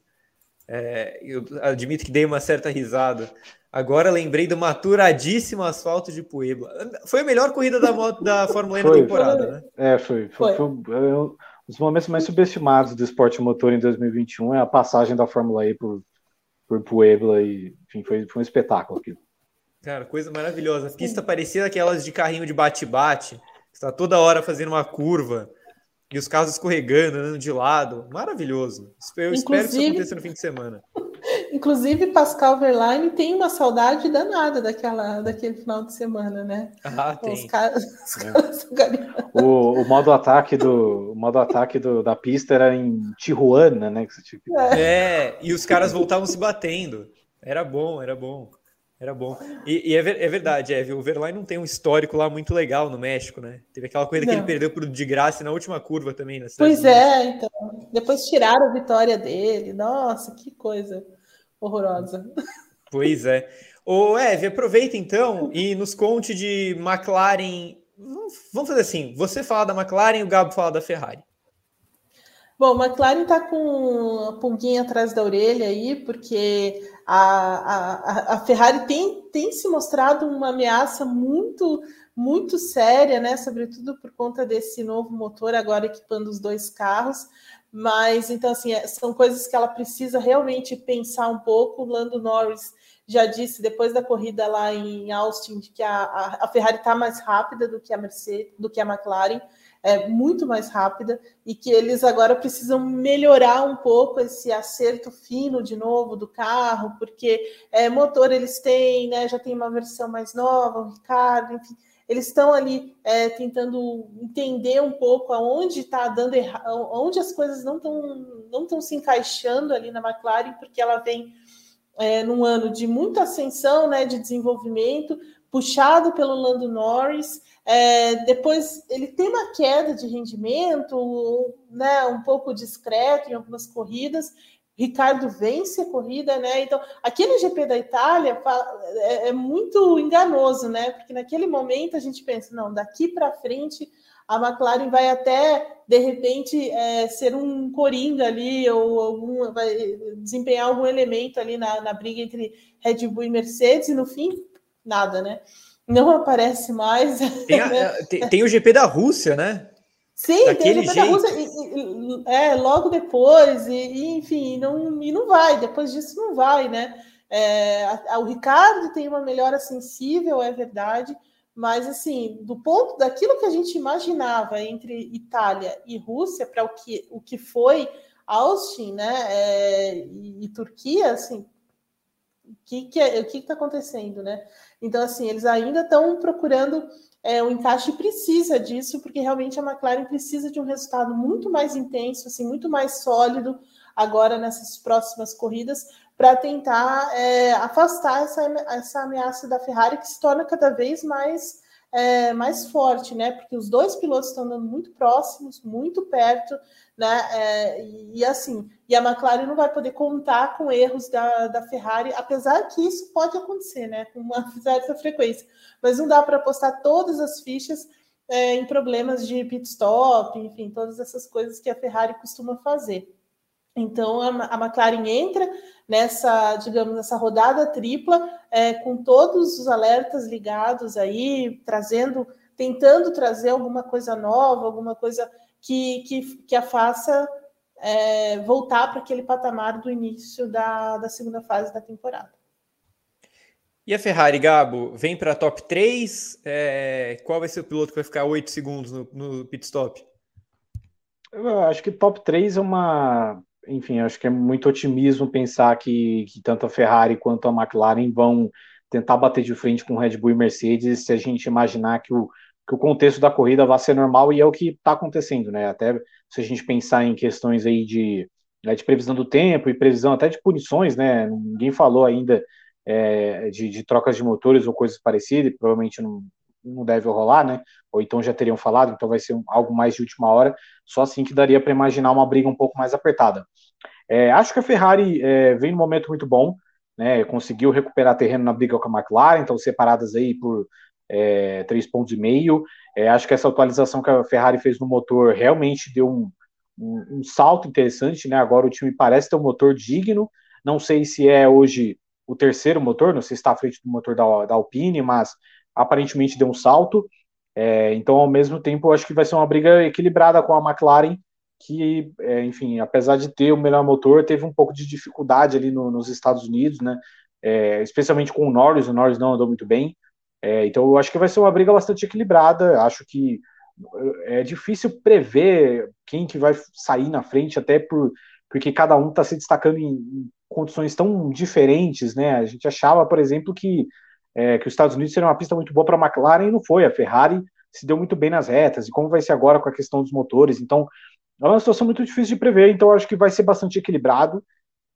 É, eu admito que dei uma certa risada. Agora lembrei do maturadíssimo asfalto de Puebla. Foi a melhor corrida da, moto, da Fórmula 1 na temporada, né? É, foi. Foi, foi. foi um dos momentos mais subestimados do esporte motor em 2021 é a passagem da Fórmula E por, por Puebla e, enfim, foi, foi um espetáculo aquilo. Cara, coisa maravilhosa. A pista parecia aquelas de carrinho de bate-bate, está toda hora fazendo uma curva. E os carros escorregando, andando de lado. Maravilhoso. Eu Inclusive, espero que isso aconteça no fim de semana. Inclusive, Pascal Verlaine tem uma saudade danada daquela, daquele final de semana, né? Ah, tem. Os caras, os é. o, o modo ataque, do, o modo ataque do, da pista era em Tijuana, né? Que você tinha... é. é, e os caras voltavam se batendo. Era bom, era bom. Era bom. E, e é, ver, é, verdade, é, o Verlaine não tem um histórico lá muito legal no México, né? Teve aquela coisa não. que ele perdeu por de graça na última curva também. Né? Pois é, então. Depois tiraram a vitória dele. Nossa, que coisa horrorosa. Pois é. Ô, Eve, aproveita então e nos conte de McLaren. Vamos fazer assim: você fala da McLaren e o Gabo fala da Ferrari. Bom, McLaren está com a pulguinha atrás da orelha aí, porque a, a, a Ferrari tem, tem se mostrado uma ameaça muito muito séria, né? Sobretudo por conta desse novo motor agora equipando os dois carros. Mas então assim é, são coisas que ela precisa realmente pensar um pouco. O Lando Norris já disse depois da corrida lá em Austin que a, a, a Ferrari está mais rápida do que a Mercedes, do que a McLaren é, muito mais rápida e que eles agora precisam melhorar um pouco esse acerto fino de novo do carro, porque é, motor eles têm, né, já tem uma versão mais nova, o Ricardo, enfim, eles estão ali é, tentando entender um pouco aonde está dando errado, onde as coisas não estão não estão se encaixando ali na McLaren, porque ela vem é, num ano de muita ascensão, né, de desenvolvimento, puxado pelo Lando Norris. É, depois ele tem uma queda de rendimento, né, um pouco discreto em algumas corridas. Ricardo vence a corrida, né? Então, aquele GP da Itália é, é muito enganoso, né? Porque naquele momento a gente pensa, não, daqui para frente a McLaren vai até de repente é, ser um coringa ali ou algum vai desempenhar algum elemento ali na, na briga entre Red Bull e Mercedes e no fim nada, né? Não aparece mais. Tem, a, é, tem, tem, o GP da Rússia, né? Sim, Daquele tem o GP jeito. da Rússia, e, e, é, logo depois, e, e, enfim, não, e não vai, depois disso não vai, né? É, a, a, o Ricardo tem uma melhora sensível, é verdade, mas assim, do ponto daquilo que a gente imaginava entre Itália e Rússia para o que, o que foi Austin, né, é, e, e, Turquia, assim, o que que é, o que está acontecendo, né? Então assim, eles ainda estão procurando é, o encaixe precisa disso, porque realmente a McLaren precisa de um resultado muito mais intenso, assim, muito mais sólido agora nessas próximas corridas, para tentar é, afastar essa, essa ameaça da Ferrari, que se torna cada vez mais, é, mais forte, né? Porque os dois pilotos estão andando muito próximos, muito perto, né? É, e, assim, e a McLaren não vai poder contar com erros da, da Ferrari, apesar que isso pode acontecer, né? Com uma certa frequência, mas não dá para apostar todas as fichas é, em problemas de pit stop, enfim, todas essas coisas que a Ferrari costuma fazer. Então a, a McLaren entra nessa, digamos, nessa rodada tripla, é, com todos os alertas ligados aí, trazendo, tentando trazer alguma coisa nova, alguma coisa que, que, que a faça é, voltar para aquele patamar do início da, da segunda fase da temporada. E a Ferrari, Gabo, vem para a top 3? É, qual vai ser o piloto que vai ficar 8 segundos no, no pit stop? Eu acho que top 3 é uma. Enfim, acho que é muito otimismo pensar que, que tanto a Ferrari quanto a McLaren vão tentar bater de frente com Red Bull e Mercedes se a gente imaginar que o, que o contexto da corrida vai ser normal e é o que está acontecendo, né? Até se a gente pensar em questões aí de, né, de previsão do tempo e previsão até de punições, né? Ninguém falou ainda é, de, de, trocas de motores ou coisas parecidas, provavelmente não, não deve rolar, né? Ou então já teriam falado, então vai ser um, algo mais de última hora, só assim que daria para imaginar uma briga um pouco mais apertada. É, acho que a Ferrari é, vem num momento muito bom, né? Conseguiu recuperar terreno na briga com a McLaren, estão separadas aí por é, três pontos meio. É, acho que essa atualização que a Ferrari fez no motor realmente deu um, um, um, salto interessante, né? Agora o time parece ter um motor digno. Não sei se é hoje o terceiro motor, não sei se está à frente do motor da, da Alpine, mas aparentemente deu um salto. É, então, ao mesmo tempo, acho que vai ser uma briga equilibrada com a McLaren, que, é, enfim, apesar de ter o melhor motor, teve um pouco de dificuldade ali no, nos Estados Unidos, né? É, especialmente com o Norris, o Norris não andou muito bem. É, então eu acho que vai ser uma briga bastante equilibrada. Acho que é difícil prever quem que vai sair na frente, até por, porque cada um está se destacando em, em, condições tão diferentes, né? A gente achava, por exemplo, que, é, que os Estados Unidos seria uma pista muito boa para a McLaren e não foi. A Ferrari se deu muito bem nas retas. E como vai ser agora com a questão dos motores? Então é uma situação muito difícil de prever. Então acho que vai ser bastante equilibrado.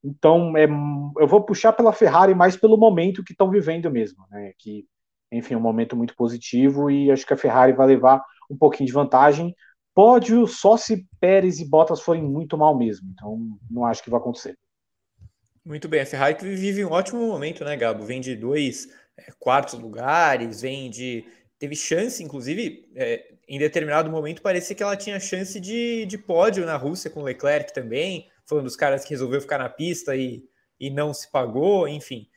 Então é, eu vou puxar pela Ferrari mais pelo momento que estão vivendo mesmo, né? Que enfim, um momento muito positivo e acho que a Ferrari vai levar um pouquinho de vantagem. Pódio só se Pérez e Bottas forem muito mal mesmo, então não acho que vai acontecer. Muito bem, a Ferrari que vive um ótimo momento, né, Gabo? Vem de dois é, quartos lugares, vem de. Teve chance, inclusive, é, em determinado momento parecia que ela tinha chance de, de pódio na Rússia com Leclerc também. Foi um dos caras que resolveu ficar na pista e, e não se pagou, enfim.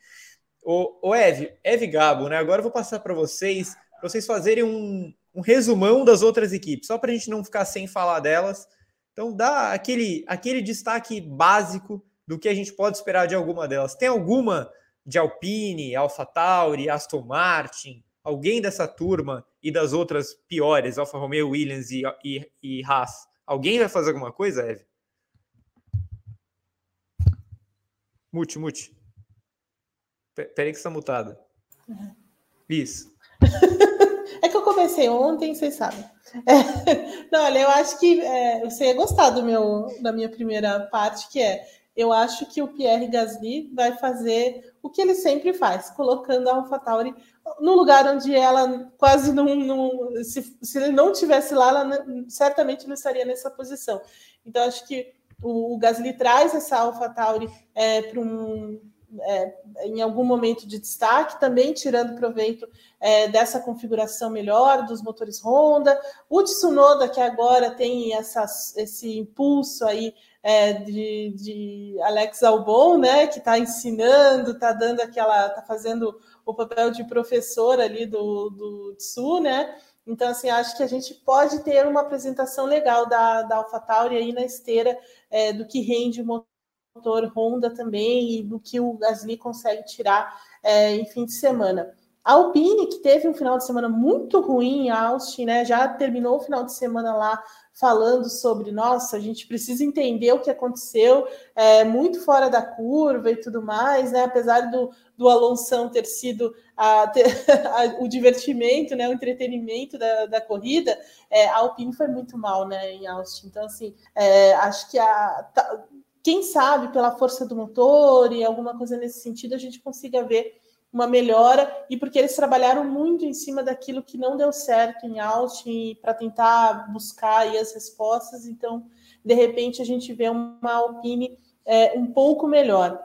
O, o Ev, Ev Gabo, né? Agora eu vou passar para vocês, para vocês fazerem um, um resumão das outras equipes, só para a gente não ficar sem falar delas. Então, dá aquele, aquele destaque básico do que a gente pode esperar de alguma delas. Tem alguma de Alpine, AlphaTauri, Aston Martin, alguém dessa turma e das outras piores, Alfa Romeo, Williams e, e, e Haas? Alguém vai fazer alguma coisa, Eve? Mute, mute. Peraí que está mutada. Uhum. Isso. é que eu comecei ontem, vocês sabem. É, não, olha, eu acho que é, você ia gostar do meu, da minha primeira parte, que é eu acho que o Pierre Gasly vai fazer o que ele sempre faz, colocando a AlphaTauri no lugar onde ela quase não. não se, se ele não tivesse lá, ela certamente não estaria nessa posição. Então, acho que o, o Gasly traz essa AlphaTauri é, para um é, em algum momento de destaque, também tirando proveito é, dessa configuração melhor dos motores Honda. O Tsunoda, que agora tem essa, esse impulso aí é, de, de, Alex Albon, né, que está ensinando, está dando aquela, está fazendo o papel de professor ali do, do Tsu, né? Então, assim, acho que a gente pode ter uma apresentação legal da, da AlphaTauri aí na esteira é, do que rende o motor motor Honda também e do que o Gasly consegue tirar é, em fim de semana. A Alpine, que teve um final de semana muito ruim em Austin, né? Já terminou o final de semana lá falando sobre, nossa, a gente precisa entender o que aconteceu, é, muito fora da curva e tudo mais, né? Apesar do, do Alonso ter sido a, ter, a, o divertimento, né? O entretenimento da, da corrida, é, a Alpine foi muito mal, né? Em Austin. Então, assim, é, acho que a. Tá, quem sabe pela força do motor e alguma coisa nesse sentido, a gente consiga ver uma melhora e porque eles trabalharam muito em cima daquilo que não deu certo em Austin para tentar buscar as respostas. Então, de repente, a gente vê uma Alpine é, um pouco melhor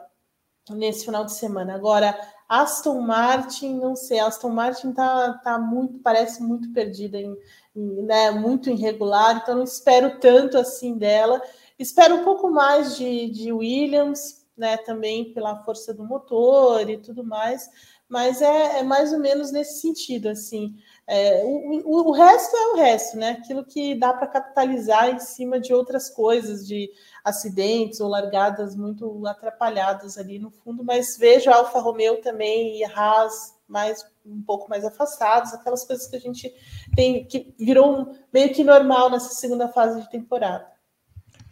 nesse final de semana. Agora, Aston Martin, não sei, Aston Martin tá, tá muito, parece muito perdida, em, em, né, muito irregular, então não espero tanto assim dela. Espero um pouco mais de, de Williams, né, também pela força do motor e tudo mais, mas é, é mais ou menos nesse sentido, assim. É, o, o, resto é o resto, né? Aquilo que dá para capitalizar em cima de outras coisas, de acidentes ou largadas muito atrapalhadas ali no fundo, mas vejo a Alfa Romeo também e a Haas mais um pouco mais afastados, aquelas coisas que a gente tem que virou meio que normal nessa segunda fase de temporada.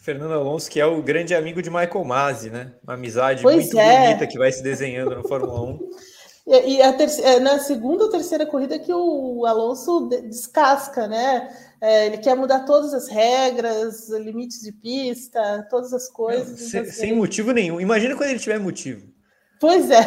Fernando Alonso, que é o grande amigo de Michael Masi, né? Uma amizade pois muito é. bonita que vai se desenhando no Fórmula 1. E, a terceira, é, na segunda ou terceira corrida que o Alonso descasca, né? É, ele quer mudar todas as regras, limites de pista, todas as coisas. Não, sem, então, sem assim, motivo nenhum. Imagina quando ele tiver motivo. Pois é.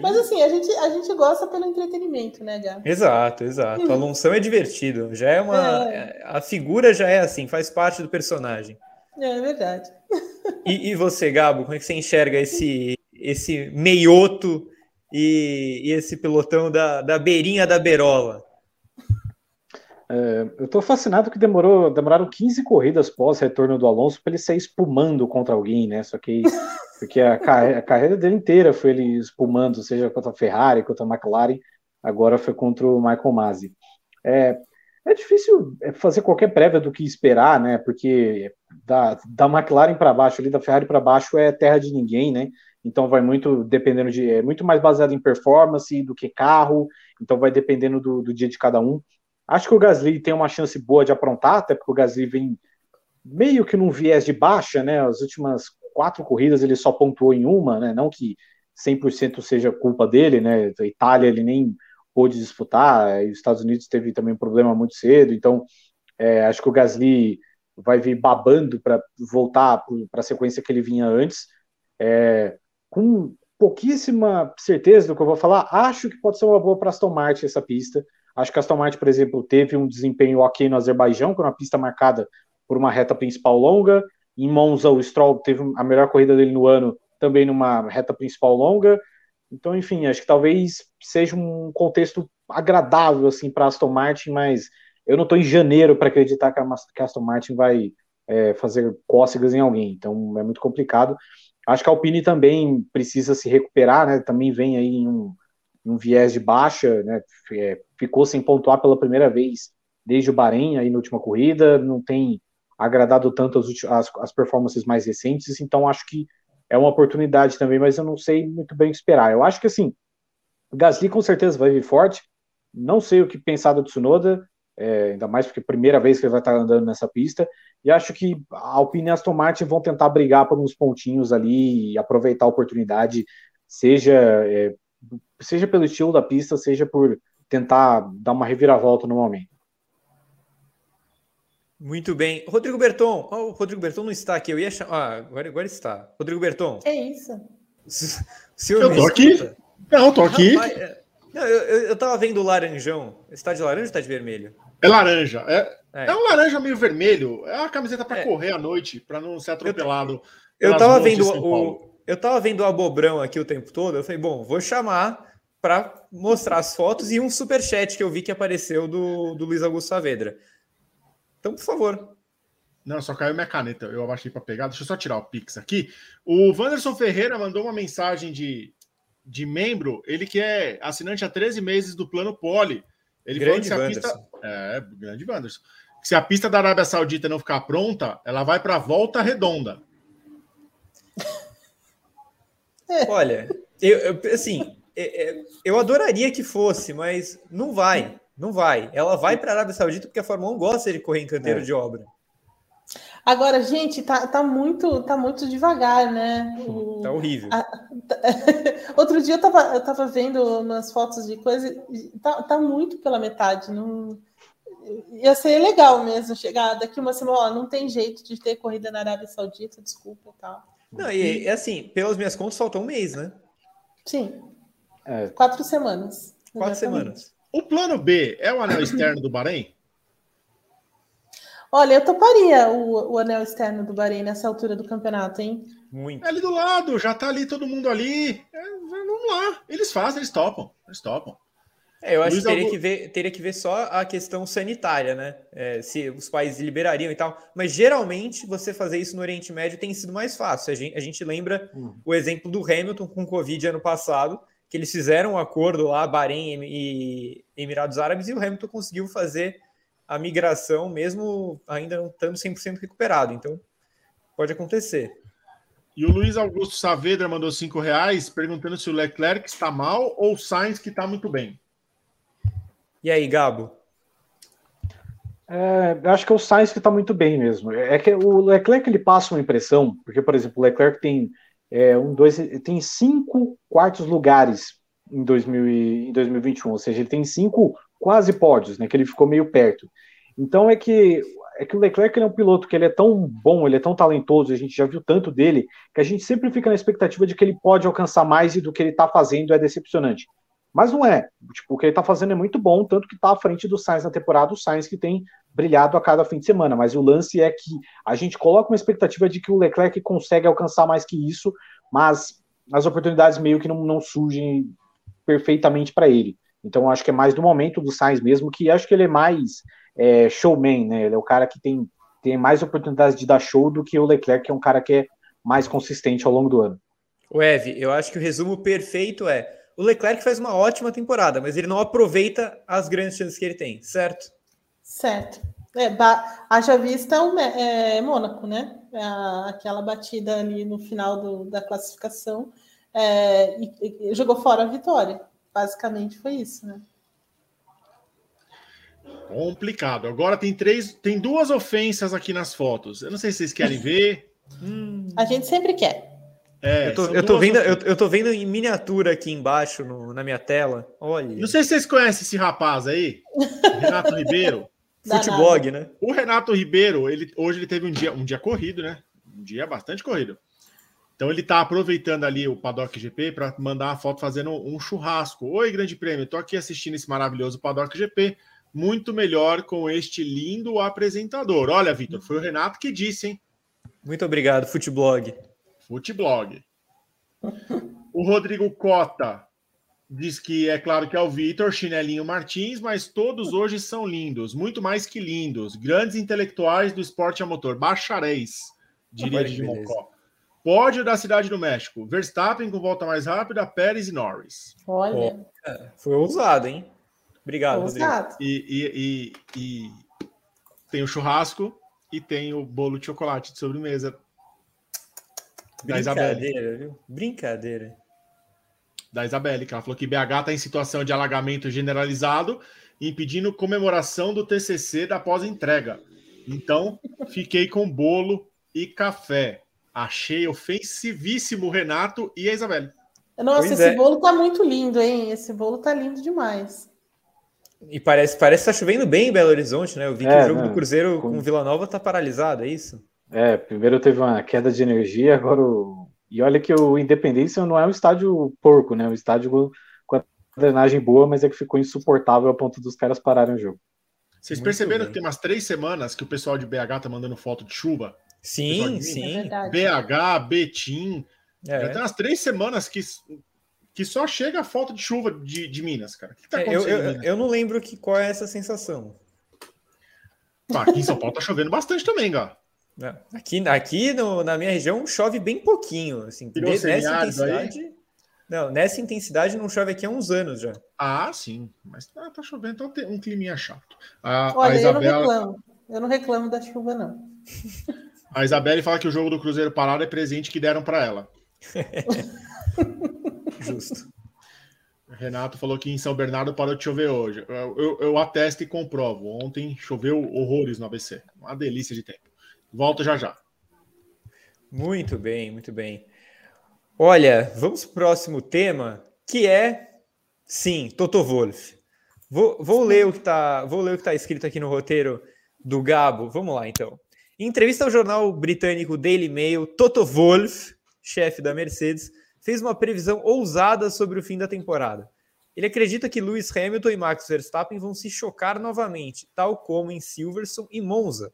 Mas assim, a gente, a gente gosta pelo entretenimento, né, Gá? Exato, exato. A Alonso é divertido. Já é uma. É. A figura já é assim, faz parte do personagem. É, é verdade. E, e, você, Gabo, como é que você enxerga esse, esse meioto e, e esse pelotão da, da beirinha da berola? É, eu estou fascinado que demorou, demoraram 15 corridas pós retorno do Alonso para ele sair espumando contra alguém, né? Só que porque a, a, carreira dele inteira foi ele espumando, seja contra a Ferrari, contra a McLaren, agora foi contra o Michael Masi. É, é difícil fazer qualquer prévia do que esperar, né? Porque da, da McLaren para baixo, ali da Ferrari para baixo é terra de ninguém, né? Então vai muito dependendo de. É muito mais baseado em performance do que carro, então vai dependendo do, do dia de cada um. Acho que o Gasly tem uma chance boa de aprontar, até porque o Gasly vem meio que num viés de baixa, né? As últimas quatro corridas ele só pontuou em uma, né? Não que 100% seja culpa dele, né? A Itália ele nem pôde disputar, os Estados Unidos teve também um problema muito cedo, então é, acho que o Gasly vai vir babando para voltar para a sequência que ele vinha antes. É, com pouquíssima certeza do que eu vou falar, acho que pode ser uma boa para Aston Martin essa pista. Acho que a Aston Martin, por exemplo, teve um desempenho ok no Azerbaijão, é uma pista marcada por uma reta principal longa. Em Monza, o Stroll teve a melhor corrida dele no ano, também numa reta principal longa. Então, enfim, acho que talvez seja um contexto agradável assim para Aston Martin, mas eu não estou em janeiro para acreditar que a Aston Martin vai é, fazer cócegas em alguém. Então, é muito complicado. Acho que a Alpine também precisa se recuperar, né? Também vem aí um um viés de baixa, né? É, ficou sem pontuar pela primeira vez desde o Bahrein aí na última corrida, não tem agradado tanto as, as, as performances mais recentes, então acho que é uma oportunidade também, mas eu não sei muito bem o que esperar. Eu acho que assim, Gasly com certeza vai vir forte. Não sei o que pensar do Tsunoda, é, ainda mais porque é a primeira vez que ele vai estar andando nessa pista. E acho que a Alpine e a Aston Martin vão tentar brigar por uns pontinhos ali e aproveitar a oportunidade, seja é, seja pelo estilo da pista, seja por tentar dar uma reviravolta no momento. Muito bem. Rodrigo Berton. Oh, o Rodrigo Berton não está aqui. Eu ia chamar. Ah, agora, agora está. Rodrigo Berton. É isso. Senhor eu tô aqui. Não, tô aqui. Rapaz, é, não, eu, eu, eu tava vendo o laranjão. Está de laranja ou está de vermelho? É laranja. É, é. é um laranja meio vermelho. É uma camiseta para é. correr à noite, para não ser atropelado. Eu, eu tava vendo o, eu tava vendo o Abobrão aqui o tempo todo, eu falei, bom, vou chamar para mostrar as fotos e um super chat que eu vi que apareceu do, do Luiz Augusto Saavedra. Então, por favor. Não, só caiu minha caneta, eu abaixei para pegar. Deixa eu só tirar o Pix aqui. O Wanderson Ferreira mandou uma mensagem de, de membro, ele que é assinante há 13 meses do Plano Poli. Ele grande falou que se a pista. É, grande Wanderson. Se a pista da Arábia Saudita não ficar pronta, ela vai para a volta redonda. Olha, eu, eu assim, é, é, eu adoraria que fosse, mas não vai, não vai. Ela vai para a Arábia Saudita porque a Fórmula 1 gosta de correr em canteiro é. de obra. Agora, gente, tá, tá, muito, tá muito devagar, né? O, tá horrível. A, tá, outro dia eu tava, eu tava vendo umas fotos de coisa, tá, tá muito pela metade. Não, ia ser legal mesmo chegar daqui uma semana, ó, não tem jeito de ter corrida na Arábia Saudita, desculpa e tal. Não, e, e assim, pelas minhas contas, falta um mês, né? Sim. É. Quatro semanas. Quatro semanas. O plano B é o anel externo do Bahrein? Olha, eu toparia o, o anel externo do Bahrein nessa altura do campeonato, hein? Muito. É ali do lado, já tá ali todo mundo ali. É, vamos lá. Eles fazem, eles topam. Eles topam. É, eu acho Luiz que teria, que ver, teria que ver só a questão sanitária, né? É, se os países liberariam e tal. Mas geralmente você fazer isso no Oriente Médio tem sido mais fácil. A gente, a gente lembra hum. o exemplo do Hamilton com Covid ano passado, que eles fizeram um acordo lá, Bahrein e Emirados Árabes, e o Hamilton conseguiu fazer a migração, mesmo ainda não estando 100% recuperado. Então, pode acontecer. E o Luiz Augusto Saavedra mandou cinco reais perguntando se o Leclerc está mal ou o Sainz que está muito bem. E aí, Gabo? É, acho que é o Sainz que está muito bem mesmo. É que o Leclerc ele passa uma impressão, porque, por exemplo, o Leclerc tem é, um, dois, tem cinco quartos lugares em, 2000 em 2021, ou seja, ele tem cinco quase pódios, né? Que ele ficou meio perto. Então é que é que o Leclerc ele é um piloto que ele é tão bom, ele é tão talentoso, a gente já viu tanto dele, que a gente sempre fica na expectativa de que ele pode alcançar mais e do que ele está fazendo é decepcionante. Mas não é. Tipo, o que ele está fazendo é muito bom, tanto que está à frente do Sainz na temporada, o Sainz que tem brilhado a cada fim de semana. Mas o lance é que a gente coloca uma expectativa de que o Leclerc consegue alcançar mais que isso, mas as oportunidades meio que não, não surgem perfeitamente para ele. Então acho que é mais do momento do Sainz mesmo, que acho que ele é mais é, showman, né? Ele é o cara que tem, tem mais oportunidades de dar show do que o Leclerc, que é um cara que é mais consistente ao longo do ano. O Ev, eu acho que o resumo perfeito é o Leclerc faz uma ótima temporada, mas ele não aproveita as grandes chances que ele tem, certo? Certo. É, haja vista o é, Mônaco, né? É aquela batida ali no final do, da classificação é, e, e jogou fora a vitória. Basicamente foi isso, né? Complicado. Agora tem três, tem duas ofensas aqui nas fotos. Eu não sei se vocês querem ver. hum. A gente sempre quer. É, eu, tô, eu, tô vendo, eu, eu, tô vendo em miniatura aqui embaixo no, na minha tela. Olha. Não sei se vocês conhecem esse rapaz aí, Renato Ribeiro. Futeblog, né? O Renato Ribeiro, ele, hoje ele teve um dia, um dia corrido, né? Um dia bastante corrido. Então ele está aproveitando ali o Paddock GP para mandar uma foto fazendo um churrasco. Oi, Grande Prêmio, estou aqui assistindo esse maravilhoso Paddock GP, muito melhor com este lindo apresentador. Olha, Vitor, foi o Renato que disse, hein? Muito obrigado, Futeblog. Futeblog. O Rodrigo Cota diz que é claro que é o Vitor, Chinelinho Martins, mas todos hoje são lindos, muito mais que lindos, grandes intelectuais do esporte a motor, bacharéis, diria de Mocó. Pódio da Cidade do México. Verstappen com volta mais rápida, Pérez e Norris. Olha. É, foi ousado, hein? Obrigado, ousado. E, e, e, e, tem o churrasco e tem o bolo de chocolate de sobremesa. Brincadeira, viu? Brincadeira. Da Isabelle, que ela falou que BH está em situação de alagamento generalizado, impedindo comemoração do TCC da pós-entrega. Então, fiquei com bolo e café. Achei ofensivíssimo o Renato e a Isabelle. Nossa, pois esse é. bolo tá muito lindo, hein? Esse bolo tá lindo demais. E parece, parece que tá chovendo bem em Belo Horizonte, né? Eu vi que é, o jogo não, do Cruzeiro com o Vila Nova tá paralisado, é isso? É, primeiro teve uma queda de energia, agora o... E olha que o Independência não é um estádio porco, né? É um estádio com a drenagem boa, mas é que ficou insuportável a ponto dos caras pararem o jogo. Vocês Muito perceberam bem. que tem umas três semanas que o pessoal de BH tá mandando foto de chuva? Sim, sim. É BH, Betim. É. Já tem umas três semanas que, que só chega a foto de chuva de, de Minas, cara. O que tá acontecendo? Eu, eu, eu, não lembro que, qual é essa sensação. Ah, aqui em São Paulo tá chovendo bastante também, Gá. Aqui, aqui no, na minha região chove bem pouquinho. Assim, nessa intensidade. Aí? Não, nessa intensidade não chove aqui há uns anos já. Ah, sim. Mas tá, tá chovendo, então tem um climinha chato. A, Olha, a Isabela... eu não reclamo. Eu não reclamo da chuva, não. A Isabelle fala que o jogo do Cruzeiro parado é presente que deram para ela. Justo. Renato falou que em São Bernardo parou de chover hoje. Eu, eu, eu, atesto e comprovo. Ontem choveu horrores no ABC. Uma delícia de tempo. Volto já já. Muito bem, muito bem. Olha, vamos para o próximo tema, que é, sim, Toto Wolff. Vou, vou ler o que está está escrito aqui no roteiro do Gabo. Vamos lá, então. Em entrevista ao jornal britânico Daily Mail, Toto Wolff, chefe da Mercedes, fez uma previsão ousada sobre o fim da temporada. Ele acredita que Lewis Hamilton e Max Verstappen vão se chocar novamente, tal como em Silverstone e Monza.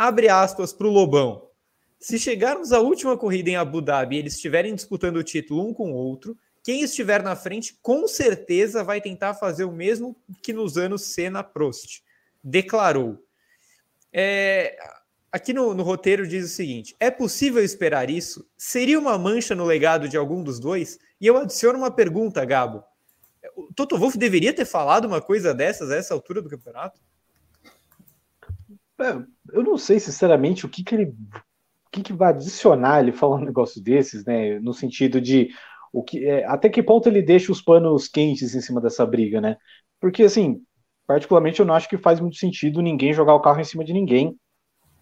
Abre aspas para o Lobão. Se chegarmos à última corrida em Abu Dhabi e eles estiverem disputando o título um com o outro, quem estiver na frente com certeza vai tentar fazer o mesmo que nos anos Senna Prost. Declarou. É, aqui no, no, roteiro diz o seguinte: é possível esperar isso? Seria uma mancha no legado de algum dos dois? E eu adiciono uma pergunta, Gabo. O Toto Wolff deveria ter falado uma coisa dessas a essa altura do campeonato? É, eu não sei, sinceramente, o que, que ele. O que, que vai adicionar ele falando um negócio desses, né? No sentido de o que, é, até que ponto ele deixa os panos quentes em cima dessa briga, né? Porque, assim, particularmente eu não acho que faz muito sentido ninguém jogar o carro em cima de ninguém.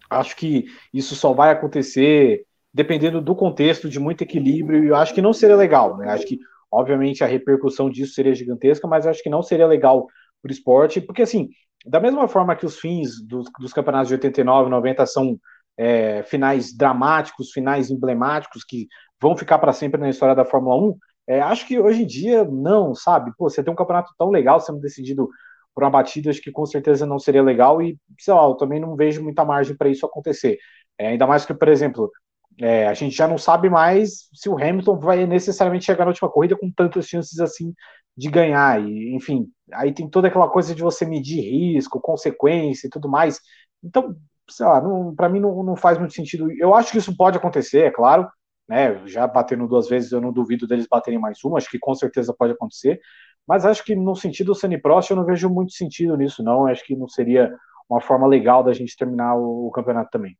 Acho que isso só vai acontecer dependendo do contexto, de muito equilíbrio, e eu acho que não seria legal, né? Acho que, obviamente, a repercussão disso seria gigantesca, mas acho que não seria legal para o esporte, porque, assim, da mesma forma que os fins dos, dos campeonatos de 89, 90 são é, finais dramáticos, finais emblemáticos, que vão ficar para sempre na história da Fórmula 1, é, acho que hoje em dia não, sabe? Pô, você tem um campeonato tão legal sendo decidido por uma batida, acho que com certeza não seria legal e, sei lá, eu também não vejo muita margem para isso acontecer. É, ainda mais que, por exemplo, é, a gente já não sabe mais se o Hamilton vai necessariamente chegar na última corrida com tantas chances assim de ganhar. E, enfim, aí tem toda aquela coisa de você medir risco, consequência e tudo mais. Então, sei lá, para mim não, não faz muito sentido. Eu acho que isso pode acontecer, é claro, né? Já batendo duas vezes, eu não duvido deles baterem mais uma, acho que com certeza pode acontecer. Mas acho que no sentido Sunny Prost, eu não vejo muito sentido nisso, não. Acho que não seria uma forma legal da gente terminar o, o campeonato também.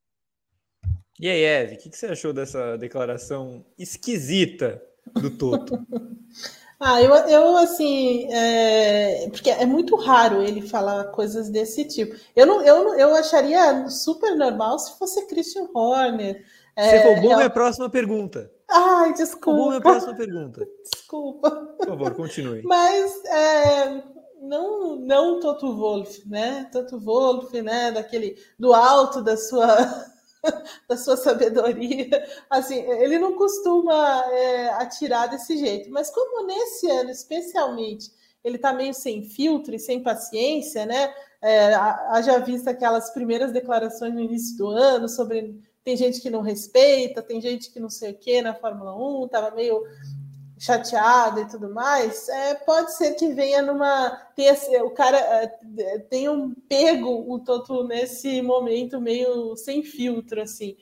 E aí, Eve, o que, que, você achou dessa declaração esquisita do Toto? ah, eu, eu assim, é, porque é muito raro ele falar coisas desse tipo. Eu, não, eu, eu acharia super normal se fosse Christian Horner. Você é, roubou minha próxima pergunta. Ai, desculpa. Roubou minha próxima pergunta. Desculpa. Por favor, continue. Mas é, não, não Toto Wolff, né? Toto Wolff, né? Daquele do alto da sua da sua sabedoria, assim, ele não costuma é, atirar desse jeito. Mas como nesse ano, especialmente, ele está meio sem filtro e sem paciência, né? É, haja vista aquelas primeiras declarações no início do ano sobre tem gente que não respeita, tem gente que não sei o que na Fórmula 1, estava meio chateado e tudo mais, é, pode ser que venha numa. Tenha, o cara é, tenha um pego o Toto nesse momento meio sem filtro, assim.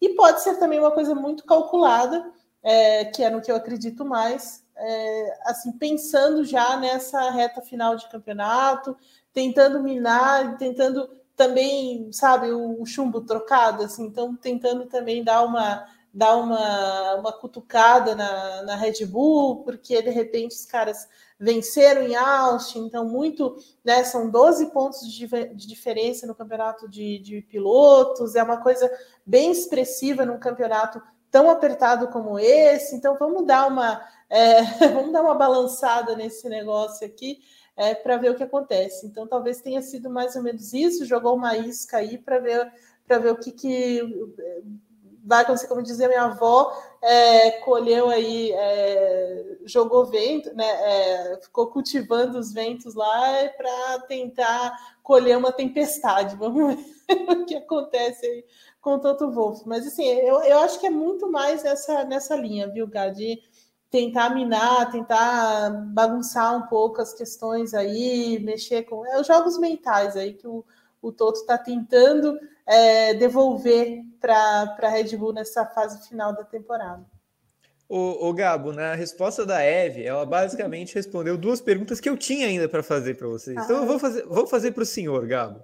E pode ser também uma coisa muito calculada, é, que é no que eu acredito mais, é, assim, pensando já nessa reta final de campeonato, tentando minar, tentando também, sabe, o, chumbo trocado, assim, então tentando também dar uma dar uma, uma cutucada na, na Red Bull, porque de repente os caras venceram em Austin, então muito, né, são 12 pontos de, de diferença no campeonato de, de pilotos, é uma coisa bem expressiva num campeonato tão apertado como esse, então vamos dar uma é, vamos dar uma balançada nesse negócio aqui é, para ver o que acontece. Então, talvez tenha sido mais ou menos isso, jogou uma isca aí para ver, para ver o que, que vai acontecer, como dizia minha avó, é, colheu aí, é, jogou vento, né, é, ficou cultivando os ventos lá para tentar colher uma tempestade. Vamos ver o que acontece aí com o Toto Wolff. Mas assim, eu, eu acho que é muito mais nessa, nessa linha, viu, Gadi? tentar minar, tentar bagunçar um pouco as questões aí, mexer com é, os jogos mentais aí que o, o Toto está tentando é, devolver para a Red Bull nessa fase final da temporada. O, o, Gabo, na resposta da Eve, ela basicamente respondeu duas perguntas que eu tinha ainda para fazer para vocês. Então eu vou fazer, vou fazer para o senhor, Gabo.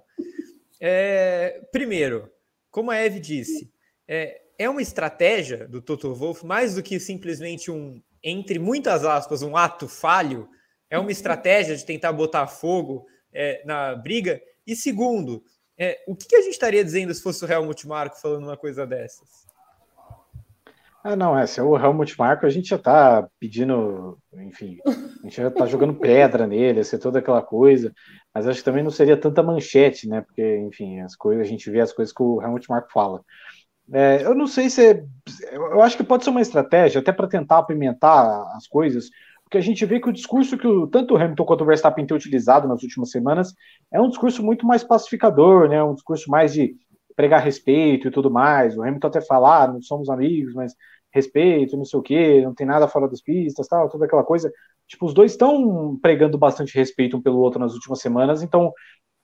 É, primeiro, como a Eve disse, é, é uma estratégia do Toto Wolff mais do que simplesmente um entre muitas aspas, um ato falho? É uma estratégia de tentar botar fogo é, na briga? E segundo, é, o que, a gente estaria dizendo se fosse o Helmut Marko falando uma coisa dessas? Ah, não, é, se é o Helmut Marko, a gente já tá pedindo, enfim, a gente já tá jogando pedra nele, ser toda aquela coisa, mas acho que também não seria tanta manchete, né, porque, enfim, as coisas, a gente vê as coisas que o Helmut Marko fala. É, eu não sei se é, eu acho que pode ser uma estratégia até para tentar apimentar as coisas, porque a gente vê que o discurso que o, tanto o Hamilton quanto o Verstappen têm utilizado nas últimas semanas é um discurso muito mais pacificador, né, um discurso mais de pregar respeito e tudo mais. O Hamilton até fala, ah, não somos amigos, mas respeito, não sei o quê, não tem nada fora das pistas, tal, toda aquela coisa. Tipo, os dois estão pregando bastante respeito um pelo outro nas últimas semanas, então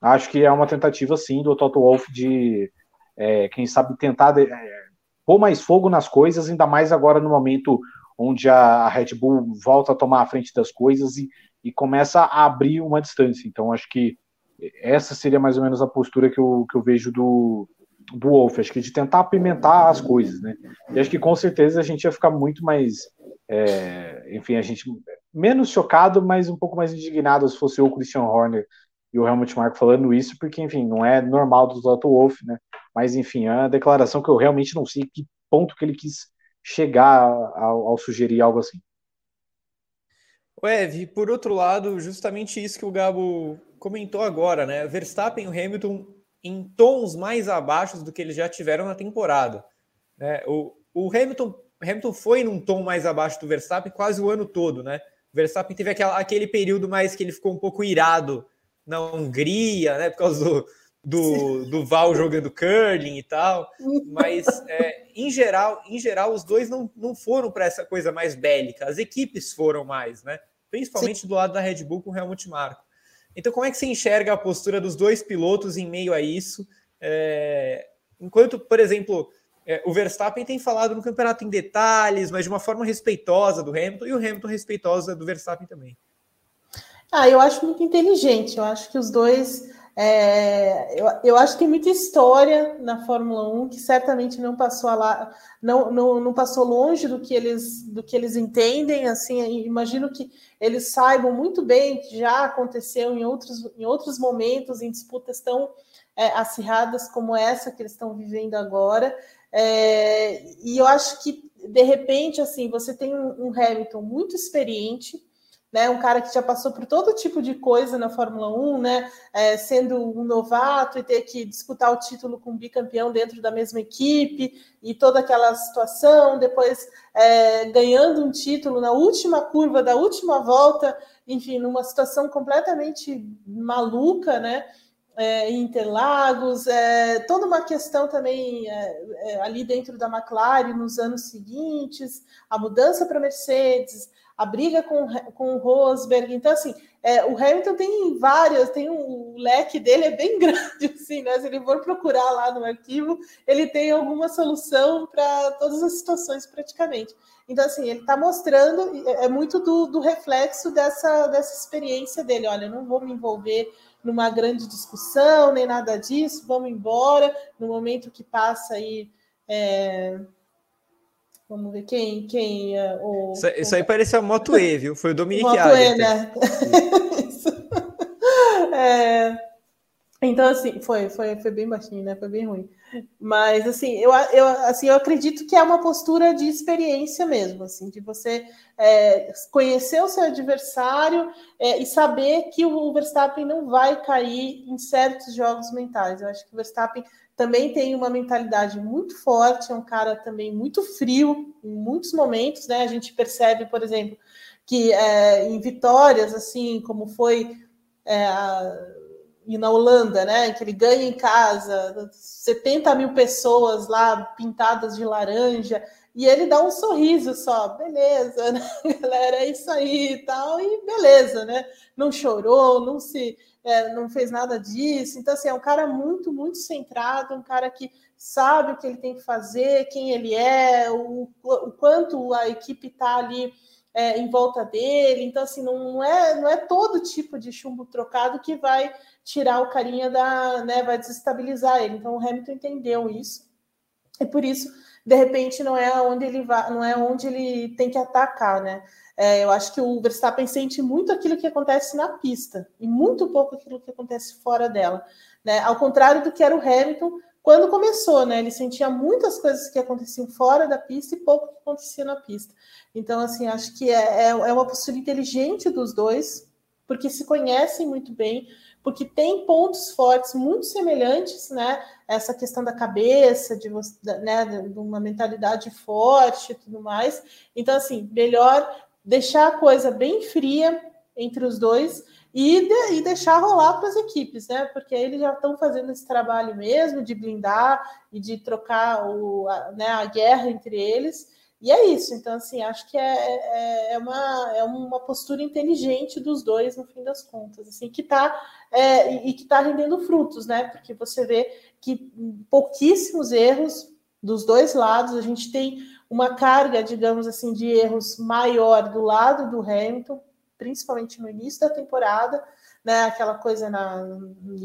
acho que é uma tentativa, sim, do Toto Wolff de, é, quem sabe, tentar é, pôr mais fogo nas coisas, ainda mais agora no momento onde a Red Bull volta a tomar a frente das coisas e, e começa a abrir uma distância. Então, acho que essa seria mais ou menos a postura que eu, que eu vejo do, do Wolf, acho que de tentar apimentar as coisas, né? E acho que com certeza a gente ia ficar muito mais, é, enfim, a gente menos chocado, mas um pouco mais indignado se fosse o Christian Horner e o Helmut Marko falando isso, porque, enfim, não é normal do Toto Wolff, né? Mas, enfim, é uma declaração que eu realmente não sei que ponto que ele quis chegar ao, ao sugerir algo assim. Ev, por outro lado, justamente isso que o Gabo comentou agora, né? Verstappen e o Hamilton em tons mais abaixo do que eles já tiveram na temporada. Né? O, o Hamilton, Hamilton foi num tom mais abaixo do Verstappen quase o ano todo, né? O Verstappen teve aquela, aquele período mais que ele ficou um pouco irado na Hungria, né? Por causa do, do, do Val jogando curling e tal. Mas é, em geral, em geral, os dois não, não foram para essa coisa mais bélica. As equipes foram mais, né? Principalmente Sim. do lado da Red Bull com o Helmut Marko. Então, como é que você enxerga a postura dos dois pilotos em meio a isso? É, enquanto, por exemplo, é, o Verstappen tem falado no campeonato em detalhes, mas de uma forma respeitosa do Hamilton, e o Hamilton respeitosa do Verstappen também. Ah, eu acho muito inteligente. Eu acho que os dois é, eu, eu acho que tem muita história na Fórmula 1 que certamente não passou lá, não, não, não passou longe do que eles do que eles entendem. Assim, imagino que eles saibam muito bem que já aconteceu em outros, em outros momentos, em disputas tão é, acirradas como essa que eles estão vivendo agora. É, e eu acho que de repente assim você tem um, um Hamilton muito experiente né? Um cara que já passou por todo tipo de coisa na Fórmula 1, né? É, sendo um novato e ter que disputar o título com um bicampeão dentro da mesma equipe e toda aquela situação, depois é, ganhando um título na última curva da última volta, enfim, numa situação completamente maluca, né? É, Interlagos, é, toda uma questão também é, é ali dentro da McLaren nos anos seguintes, a mudança para Mercedes, a briga com, com o Rosberg. Então, assim, é, o Hamilton tem várias, tem um, o leque dele é bem grande, assim, né? Se ele for procurar lá no arquivo, ele tem alguma solução para todas as situações praticamente. Então, assim, ele está mostrando, é, é muito do, do, reflexo dessa, dessa experiência dele. Olha, eu não vou me envolver numa grande discussão, nem nada disso, vamos embora. No momento que passa aí. É, Vamos ver quem. quem é, o, isso, isso aí parecia a Moto E, viu? Foi o Dominique Moto E, né? é, então, assim, foi, foi, foi bem baixinho, né? Foi bem ruim. Mas, assim, eu, eu, assim, eu acredito que é uma postura de experiência mesmo, assim, de você é, conhecer o seu adversário é, e saber que o Verstappen não vai cair em certos jogos mentais. Eu acho que o Verstappen também tem uma mentalidade muito forte, é um cara também muito frio em muitos momentos, né? A gente percebe, por exemplo, que é, em vitórias, assim, como foi é, a, e na Holanda, né? Que ele ganha em casa, 70 mil pessoas lá pintadas de laranja, e ele dá um sorriso só, beleza, né, galera? É isso aí e tal, e beleza, né? Não chorou, não se é, não fez nada disso. Então, assim, é um cara muito, muito centrado, um cara que sabe o que ele tem que fazer, quem ele é, o, o quanto a equipe está ali é, em volta dele. Então, assim, não é, não é todo tipo de chumbo trocado que vai tirar o carinha da, né, vai desestabilizar ele. Então, o Hamilton entendeu isso. E por isso de repente não é onde ele vai, não é onde ele tem que atacar, né? É, eu acho que o Verstappen sente muito aquilo que acontece na pista e muito pouco aquilo que acontece fora dela, né? Ao contrário do que era o Hamilton quando começou, né? Ele sentia muitas coisas que aconteciam fora da pista e pouco que acontecia na pista. Então, assim, acho que é, é, é uma postura inteligente dos dois, porque se conhecem muito bem, porque tem pontos fortes muito semelhantes, né? Essa questão da cabeça, de, né, de uma mentalidade forte e tudo mais. Então, assim, melhor deixar a coisa bem fria entre os dois e, de, e deixar rolar para as equipes, né? Porque eles já estão fazendo esse trabalho mesmo de blindar e de trocar o, a, né, a guerra entre eles. E é isso, então assim, acho que é, é, é, uma, é uma postura inteligente dos dois, no fim das contas, assim, que está é, e que está rendendo frutos, né? Porque você vê que pouquíssimos erros dos dois lados, a gente tem uma carga, digamos assim, de erros maior do lado do Hamilton, principalmente no início da temporada, né? Aquela coisa na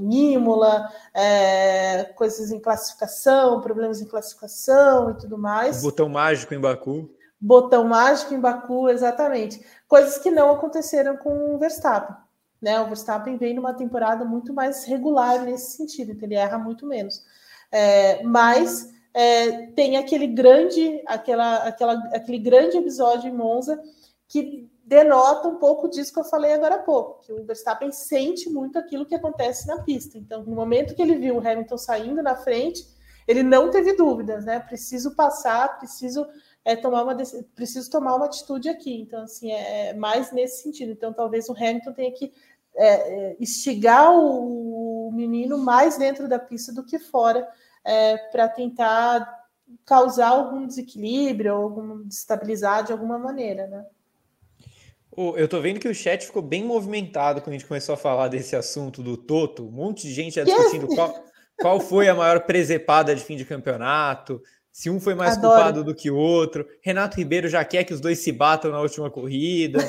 Imola, é, coisas em classificação, problemas em classificação e tudo mais. O botão mágico em Baku. Botão mágico em Baku, exatamente. Coisas que não aconteceram com o Verstappen. Né? O Verstappen vem numa temporada muito mais regular nesse sentido, então ele erra muito menos. É, mas é, tem aquele grande, aquela, aquela, aquele grande episódio em Monza que denota um pouco disso que eu falei agora há pouco, que o Verstappen sente muito aquilo que acontece na pista. Então, no momento que ele viu o Hamilton saindo na frente, ele não teve dúvidas, né? Preciso passar, preciso é, tomar uma preciso tomar uma atitude aqui. Então, assim, é, é mais nesse sentido. Então, talvez o Hamilton tenha que é, é instigar o menino mais dentro da pista do que fora, é, para tentar causar algum desequilíbrio, algum destabilizar de alguma maneira, né? Eu tô vendo que o chat ficou bem movimentado quando a gente começou a falar desse assunto do Toto. Um monte de gente já discutindo qual, qual foi a maior presepada de fim de campeonato, se um foi mais Adoro. culpado do que o outro. Renato Ribeiro já quer que os dois se batam na última corrida.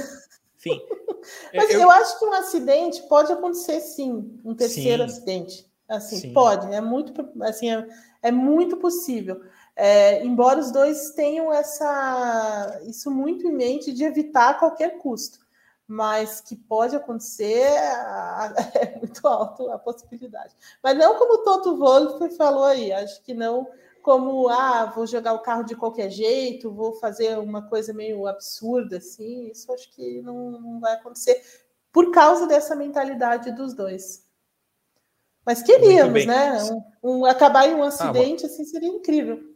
Enfim. Mas eu... eu... acho que um acidente pode acontecer sim, um terceiro sim. acidente. Assim, sim. pode, é muito, assim, é, é muito possível. É, embora os dois tenham essa, isso muito em mente de evitar a qualquer custo, mas que pode acontecer é muito alto a possibilidade. Mas não como o Toto Wolff falou aí, acho que não como ah, vou jogar o carro de qualquer jeito, vou fazer uma coisa meio absurda assim, isso acho que não, não vai acontecer por causa dessa mentalidade dos dois. Mas queríamos, né? Um, um, acabar em um ah, acidente ah, assim seria incrível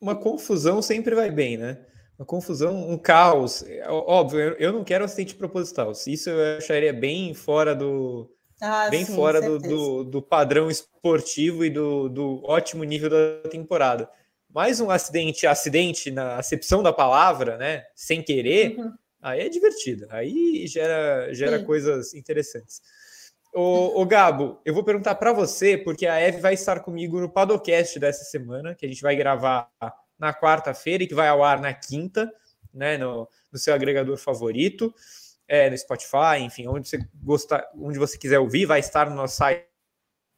uma confusão sempre vai bem, né? Uma confusão, um caos. Óbvio, eu não quero acidente proposital. Isso eu acharia bem fora do. Ah, bem sim, fora do, do, do, padrão esportivo e do, do ótimo nível da temporada. Mais um acidente, acidente na acepção da palavra, né? Sem querer, uhum. aí é divertido. Aí gera, gera coisas interessantes. O, o, Gabo, eu vou perguntar para você, porque a Eve vai estar comigo no Padocast dessa semana, que a gente vai gravar na quarta-feira e que vai ao ar na quinta, né, no, no seu agregador favorito, é, no Spotify, enfim, onde você gostar, onde você quiser ouvir, vai estar no nosso site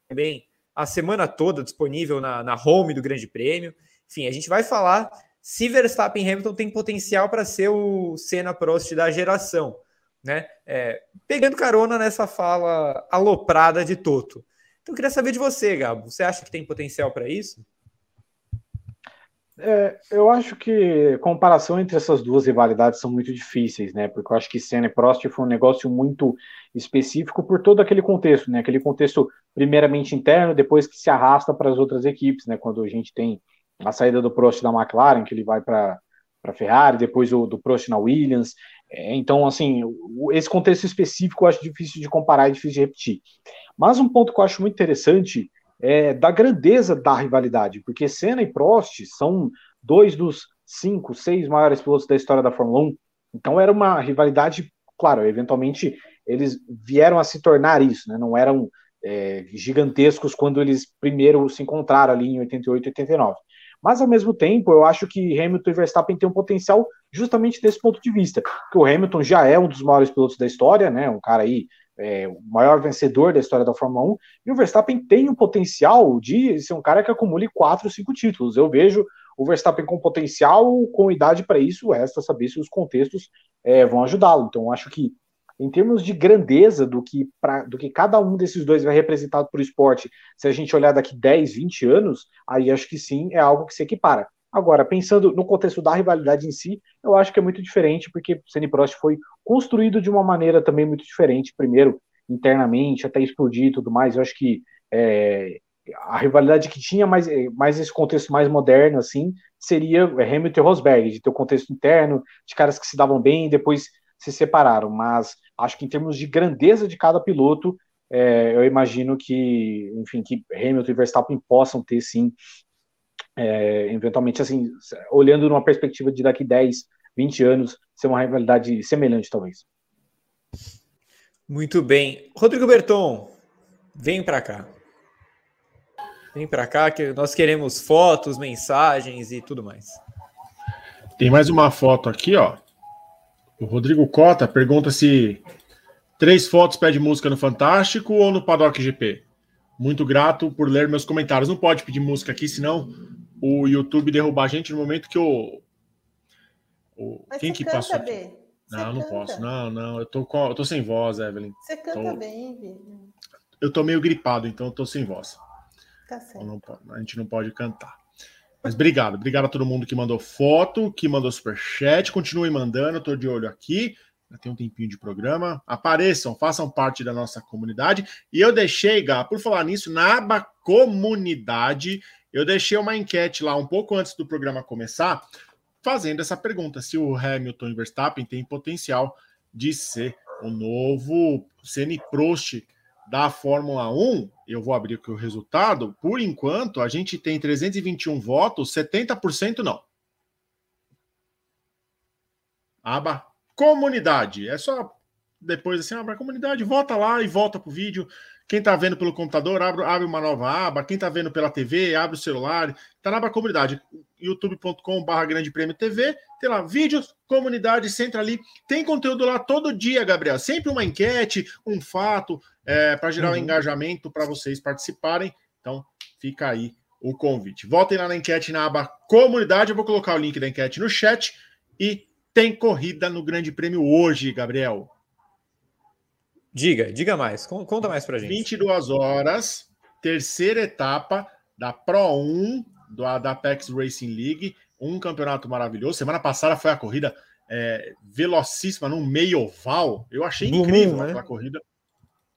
também a semana toda disponível na, na home do Grande Prêmio. Enfim, a gente vai falar se Verstappen e Hamilton tem potencial para ser o Senna Prost da geração né? É, pegando carona nessa fala aloprada de Toto. Então, eu queria saber de você, Gabo. Você acha que tem potencial para isso? É, eu acho que comparação entre essas duas rivalidades são muito difíceis, né? Porque eu acho que Senna e Prost foi um negócio muito específico por todo aquele contexto, né? Aquele contexto primeiramente interno, depois que se arrasta para as outras equipes, né? Quando a gente tem a saída do Prost da McLaren, que ele vai para para Ferrari, depois o do Prost na Williams. É, então, assim, esse contexto específico eu acho difícil de comparar e difícil de repetir. Mas um ponto que eu acho muito interessante é da grandeza da rivalidade, porque Senna e Prost são dois dos cinco, seis maiores pilotos da história da Fórmula 1. Então era uma rivalidade, claro, eventualmente eles vieram a se tornar isso, né? Não eram é, gigantescos quando eles primeiro se encontraram ali em 88 e 89. Mas, ao mesmo tempo, eu acho que Hamilton e Verstappen têm um potencial justamente desse ponto de vista. Porque o Hamilton já é um dos maiores pilotos da história, né? Um cara aí, é, o maior vencedor da história da Fórmula 1. E o Verstappen tem o potencial de ser um cara que acumule quatro, cinco títulos. Eu vejo o Verstappen com potencial, com idade para isso, resta saber se os contextos é, vão ajudá-lo. Então, acho que em termos de grandeza do que, pra, do que cada um desses dois vai representado para o esporte, se a gente olhar daqui 10, 20 anos, aí acho que sim, é algo que se equipara. Agora, pensando no contexto da rivalidade em si, eu acho que é muito diferente, porque o Senna Prost foi construído de uma maneira também muito diferente. Primeiro, internamente, até explodir e tudo mais. Eu acho que é, a rivalidade que tinha mais, mais esse contexto mais moderno, assim, seria Hamilton e Rosberg, de ter o contexto interno, de caras que se davam bem depois se separaram. Mas acho que em termos de grandeza de cada piloto, é, eu imagino que, enfim, que Hamilton e Verstappen possam ter sim é, eventualmente, assim, olhando numa perspectiva de daqui 10, 20 anos, ser uma rivalidade semelhante, talvez. Muito bem. Rodrigo Berton, vem para cá. Vem para cá que nós queremos fotos, mensagens e tudo mais. Tem mais uma foto aqui, ó. O Rodrigo Cota pergunta se três fotos pede música no Fantástico ou no Paddock GP. Muito grato por ler meus comentários. Não pode pedir música aqui, senão o YouTube derrubar a gente no momento que o. o quem que passou? Aqui? Não, não posso. Não, não. Eu tô, com, eu tô sem voz, Evelyn. Você canta tô... bem, Vitor. Eu tô meio gripado, então eu tô sem voz. Tá certo. Não, a gente não pode cantar. Mas obrigado, obrigado a todo mundo que mandou foto, que mandou superchat. Continue mandando, tô de olho aqui. Já tem um tempinho de programa. Apareçam, façam parte da nossa comunidade. E eu deixei, Gá, por falar nisso, na aba comunidade, eu deixei uma enquete lá um pouco antes do programa começar, fazendo essa pergunta: se o Hamilton e Verstappen tem potencial de ser o novo Senna Prost da Fórmula 1. Eu vou abrir aqui o resultado. Por enquanto, a gente tem 321 votos, 70% não. Aba comunidade. É só depois assim, abre a comunidade, volta lá e volta pro vídeo. Quem está vendo pelo computador, abre, abre uma nova aba. Quem está vendo pela TV, abre o celular. Está na aba comunidade, youtube.com.br Grande Prêmio TV. Tem lá vídeos, comunidade, centra ali. Tem conteúdo lá todo dia, Gabriel. Sempre uma enquete, um fato, é, para gerar uhum. um engajamento para vocês participarem. Então, fica aí o convite. Voltem lá na enquete na aba comunidade. Eu vou colocar o link da enquete no chat. E tem corrida no Grande Prêmio hoje, Gabriel. Diga, diga mais. Conta mais pra gente. 22 horas, terceira etapa da Pro 1 do, da Apex Racing League. Um campeonato maravilhoso. Semana passada foi a corrida é, velocíssima num meio oval. Eu achei Blue incrível Moon, né? aquela corrida.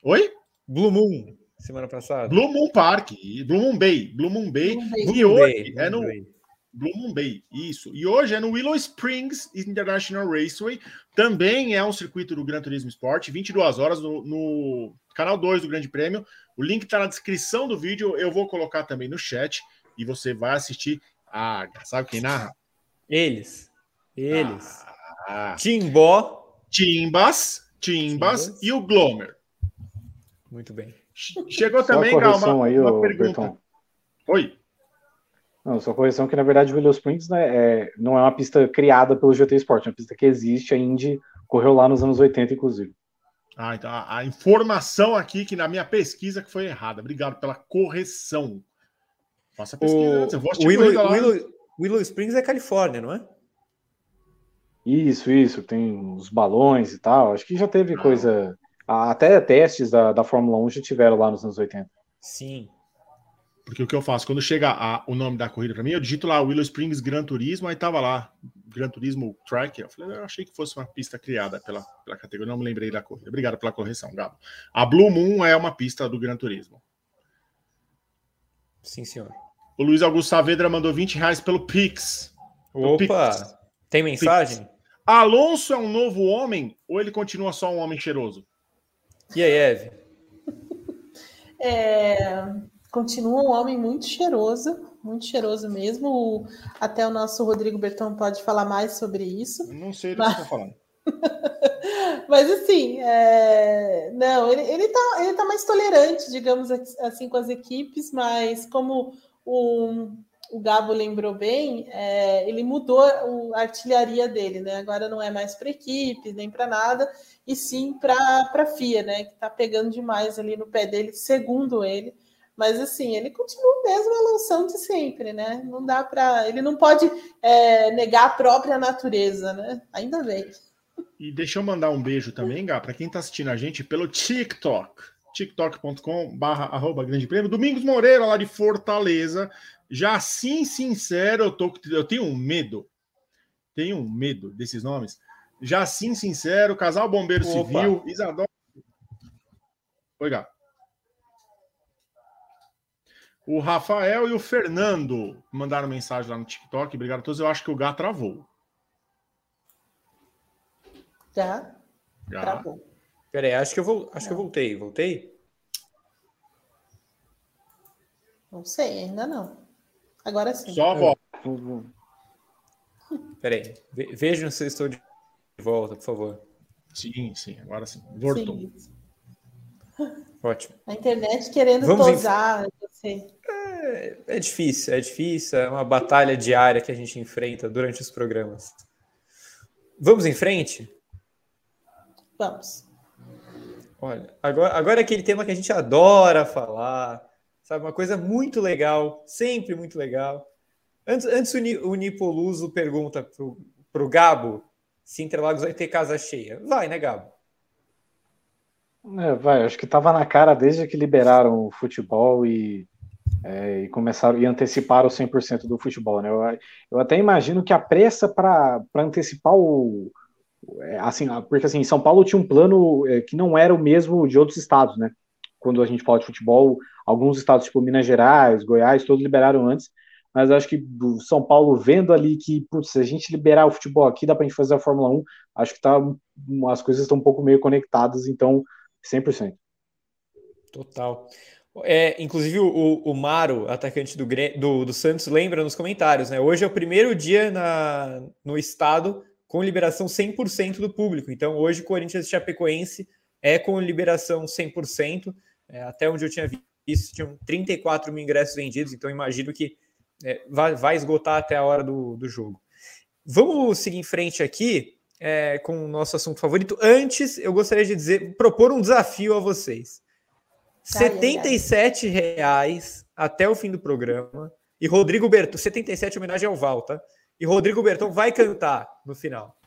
Oi? Blue Moon, semana passada. Blue Moon Park, Blue Moon Bay. Blue Moon Bay. Blue Bay. E hoje Blue é no. Bay. Blue Moon Bay, isso. E hoje é no Willow Springs International Raceway. Também é um circuito do Gran Turismo Sport, 22 horas no, no canal 2 do Grande Prêmio. O link está na descrição do vídeo, eu vou colocar também no chat e você vai assistir. Ah, sabe quem narra? Eles. Eles. Ah, Timbó. Timbas, Timbas, Timbas e o Glomer. Muito bem. Chegou também, uma, aí, uma pergunta. Berton. Oi. Não, só correção que na verdade o Willow Springs né, é, não é uma pista criada pelo GT Sport, é uma pista que existe, a Indy correu lá nos anos 80, inclusive. Ah, então a, a, informação aqui que na minha pesquisa que foi errada. Obrigado pela correção. Faça a pesquisa o, antes. Eu vou Willow, Willow, Willow Springs é Califórnia, não é? Isso, isso. Tem os balões e tal. Acho que já teve ah. coisa. Até testes da, da Fórmula 1 já tiveram lá nos anos 80. Sim. Porque o que eu faço? Quando chega a, o nome da corrida para mim, eu digito lá Willow Springs Gran Turismo, aí tava lá, Gran Turismo Track. Eu falei, eu achei que fosse uma pista criada pela, pela categoria, não me lembrei da corrida. Obrigado pela correção, Gabo. A Blue Moon é uma pista do Gran Turismo. Sim, senhor. O Luiz Augusto Saavedra mandou 20 reais pelo Pix. Opa! Pix. Tem mensagem? Pix. Alonso é um novo homem ou ele continua só um homem cheiroso? E aí, Eve? É, continua um homem muito cheiroso, muito cheiroso mesmo. até o nosso Rodrigo Bertão pode falar mais sobre isso. não sei do mas... que está falando. mas assim, é... não, ele, ele, tá, ele tá mais tolerante, digamos assim, com as equipes, mas como o, o Gabo lembrou bem, é, ele mudou a artilharia dele, né? Agora não é mais para equipes, nem para nada, e sim para a FIA, né? Que está pegando demais ali no pé dele, segundo ele Mas assim, ele continua mesmo a loção de sempre, né? Não dá para. Ele não pode é, negar a própria natureza, né? Ainda bem. E deixa eu mandar um beijo também, Gá, para quem está assistindo a gente pelo TikTok. tiktok.com barra arroba grande prêmio. Domingos Moreira, lá de Fortaleza. Já assim, sincero, eu, tô, eu tenho um medo. Tenho um medo desses nomes. Já assim, sincero, casal bombeiro Opa. civil, Isadora. Oi, Gá. O Rafael e o Fernando mandaram mensagem lá no TikTok. Obrigado a todos. Eu acho que o Gá travou. Já? Já. Travou. Peraí, acho que eu vou, acho Não. que eu voltei. Voltei? Não sei, ainda não. Agora sim. Só a volta. Peraí, vejam se eu estou de volta, por favor. Sim, sim, agora sim. Voltou. Sim. Ótimo. A internet querendo Vamos tosar. Em... É, é difícil, é difícil. É uma batalha diária que a gente enfrenta durante os programas. Vamos em frente? Vamos. Olha, agora, agora é aquele tema que a gente adora falar, sabe? Uma coisa muito legal, sempre muito legal. Antes, antes o, o Nipoluso pergunta pro, pro Gabo se Interlagos vai ter casa cheia. Vai, né, Gabo? É, vai, acho que estava na cara desde que liberaram o futebol e, é, e começaram e anteciparam 100% do futebol, né? Eu, eu até imagino que a pressa para antecipar o é, assim, porque assim, São Paulo tinha um plano é, que não era o mesmo de outros estados, né? Quando a gente fala de futebol, alguns estados tipo Minas Gerais, Goiás, todos liberaram antes, mas acho que o São Paulo vendo ali que, putz, se a gente liberar o futebol aqui, dá para a gente fazer a Fórmula 1, acho que tá, as coisas estão um pouco meio conectadas, então 100%. Total. É, inclusive o, o Maro, atacante do, do, do, Santos, lembra nos comentários, né? Hoje é o primeiro dia na, no estado com liberação 100% do público. Então, hoje, Corinthians e Chapecoense é com liberação 100%. É, até onde eu tinha visto, tinham 34 mil ingressos vendidos. Então, imagino que é, vai, vai, esgotar até a hora do, do jogo. Vamos seguir em frente aqui é, com o nosso assunto favorito. Antes, eu gostaria de dizer, propor um desafio a vocês. 77 reais até o fim do programa. E Rodrigo Berton, 77 homenagem ao Val, tá? E Rodrigo Berton vai cantar no final.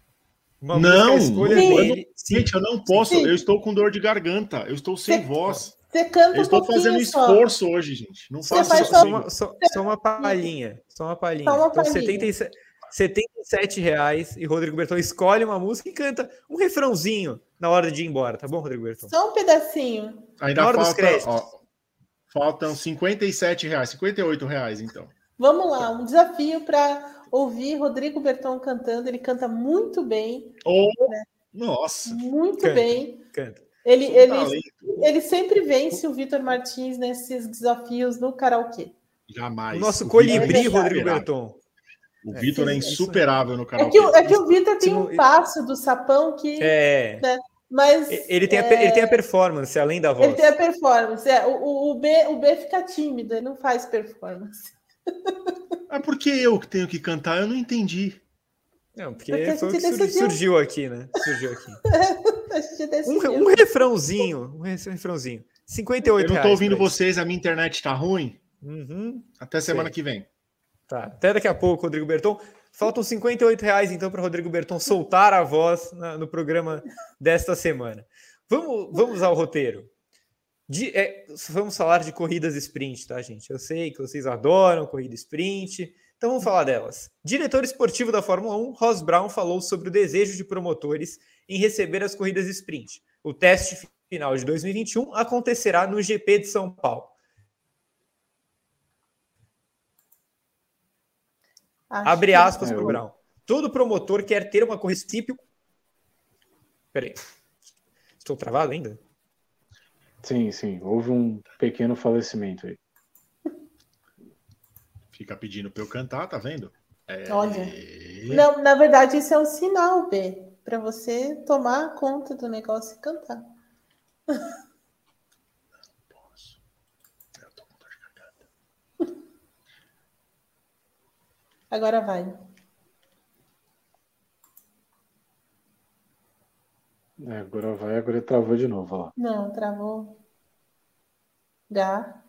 Uma não, escolha não, dele. gente, eu não posso. Sim. Eu estou com dor de garganta. Eu estou sem voz. Você canta eu estou fazendo esforço só. hoje, gente. Não faço só, só, uma, só, só, uma palhinha. Só uma palhinha. Só uma palhinha. Então, 77, 77 reais e Rodrigo Berton escolhe uma música e canta um refrãozinho na hora de ir embora, tá bom, Rodrigo Berton? Só um pedacinho. Ainda na hora falta, dos créditos. Ó, faltam 57 reais, 58 reais, então. Vamos lá, um desafio para ouvir Rodrigo Berton cantando. Ele canta muito bem. Oh, né? Nossa! Muito canta, bem. Canta. Ele, ele, ele sempre vence o Vitor Martins nesses desafios no karaokê. Jamais. Nosso colibri, é Rodrigo Berton. O é, Vitor é insuperável no canal. É que, é que o Vitor tem um passo do sapão que. É. Né, mas. Ele tem, a, ele tem a performance, além da voz. Ele tem a performance. É, o, o, B, o B fica tímido, ele não faz performance. Ah, por que eu que tenho que cantar? Eu não entendi. Não, porque, porque foi o que surgiu aqui, né? Surgiu aqui. um, um refrãozinho, um refrãozinho. 58 Eu não tô ouvindo vocês, a minha internet tá ruim. Uhum. Até semana Sei. que vem. Tá, até daqui a pouco, Rodrigo Berton. Faltam 58 reais, então, para Rodrigo Berton soltar a voz na, no programa desta semana. Vamos, vamos ao roteiro. De, é, vamos falar de corridas sprint, tá, gente? Eu sei que vocês adoram corrida sprint, então vamos falar delas. Diretor esportivo da Fórmula 1, Ross Brown, falou sobre o desejo de promotores em receber as corridas sprint. O teste final de 2021 acontecerá no GP de São Paulo. Acho Abre aspas para o Brown. Todo promotor quer ter uma corrida típica. Peraí. Estou travado ainda? Sim, sim. Houve um pequeno falecimento aí. Fica pedindo para eu cantar, tá vendo? É... Olha. Não, na verdade, isso é um sinal, B, para você tomar conta do negócio e cantar. Agora vai. É, agora vai, agora travou de novo. Ó. Não, travou. Gá.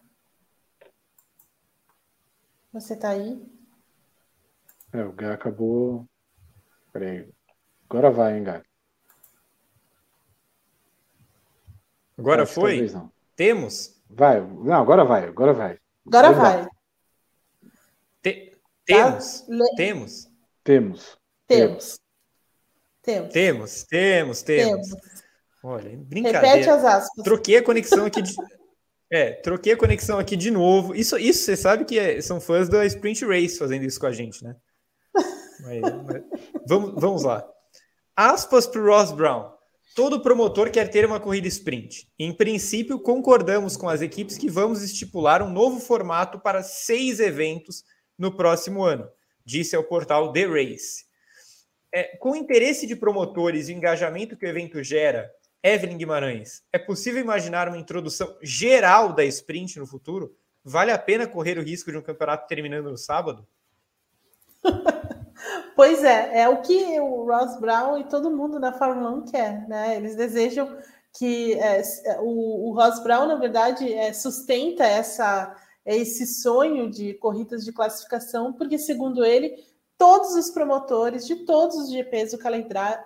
Você tá aí? É, o Gá acabou. Peraí. Agora vai, hein, Gá. Agora Acho foi? Temos? Vai. Não, agora vai, agora vai. Agora vai. Te... Temos. Tá? Temos. Temos. Temos. Temos. Temos, temos, temos. Olha, brincadeira. Repete as aspas. Troquei a conexão aqui de... É, troquei a conexão aqui de novo. Isso, isso você sabe que é, são fãs da Sprint Race fazendo isso com a gente, né? Mas, mas, vamos, vamos lá. Aspas para o Ross Brown. Todo promotor quer ter uma corrida sprint. Em princípio, concordamos com as equipes que vamos estipular um novo formato para seis eventos no próximo ano, disse ao portal The Race. É, com o interesse de promotores e o engajamento que o evento gera, Evelyn Guimarães, é possível imaginar uma introdução geral da sprint no futuro? Vale a pena correr o risco de um campeonato terminando no sábado? pois é, é o que o Ross Brown e todo mundo na Fórmula 1 quer, né? Eles desejam que é, o, o, Ross Brown, na verdade, é, sustenta essa, esse sonho de corridas de classificação, porque, segundo ele, todos os promotores de todos os GPs do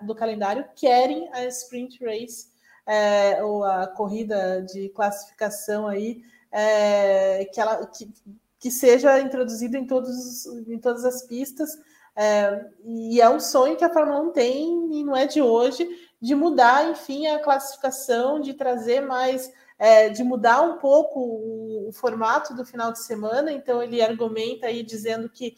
do calendário querem a sprint race, é, ou a corrida de classificação aí, é, que, ela, que, que seja introduzida em, todos, em todas as pistas. É, e é um sonho que a Fórmula 1 tem, e não é de hoje, de mudar, enfim, a classificação, de trazer mais, é, de mudar um pouco o, o, formato do final de semana. Então, ele argumenta aí dizendo que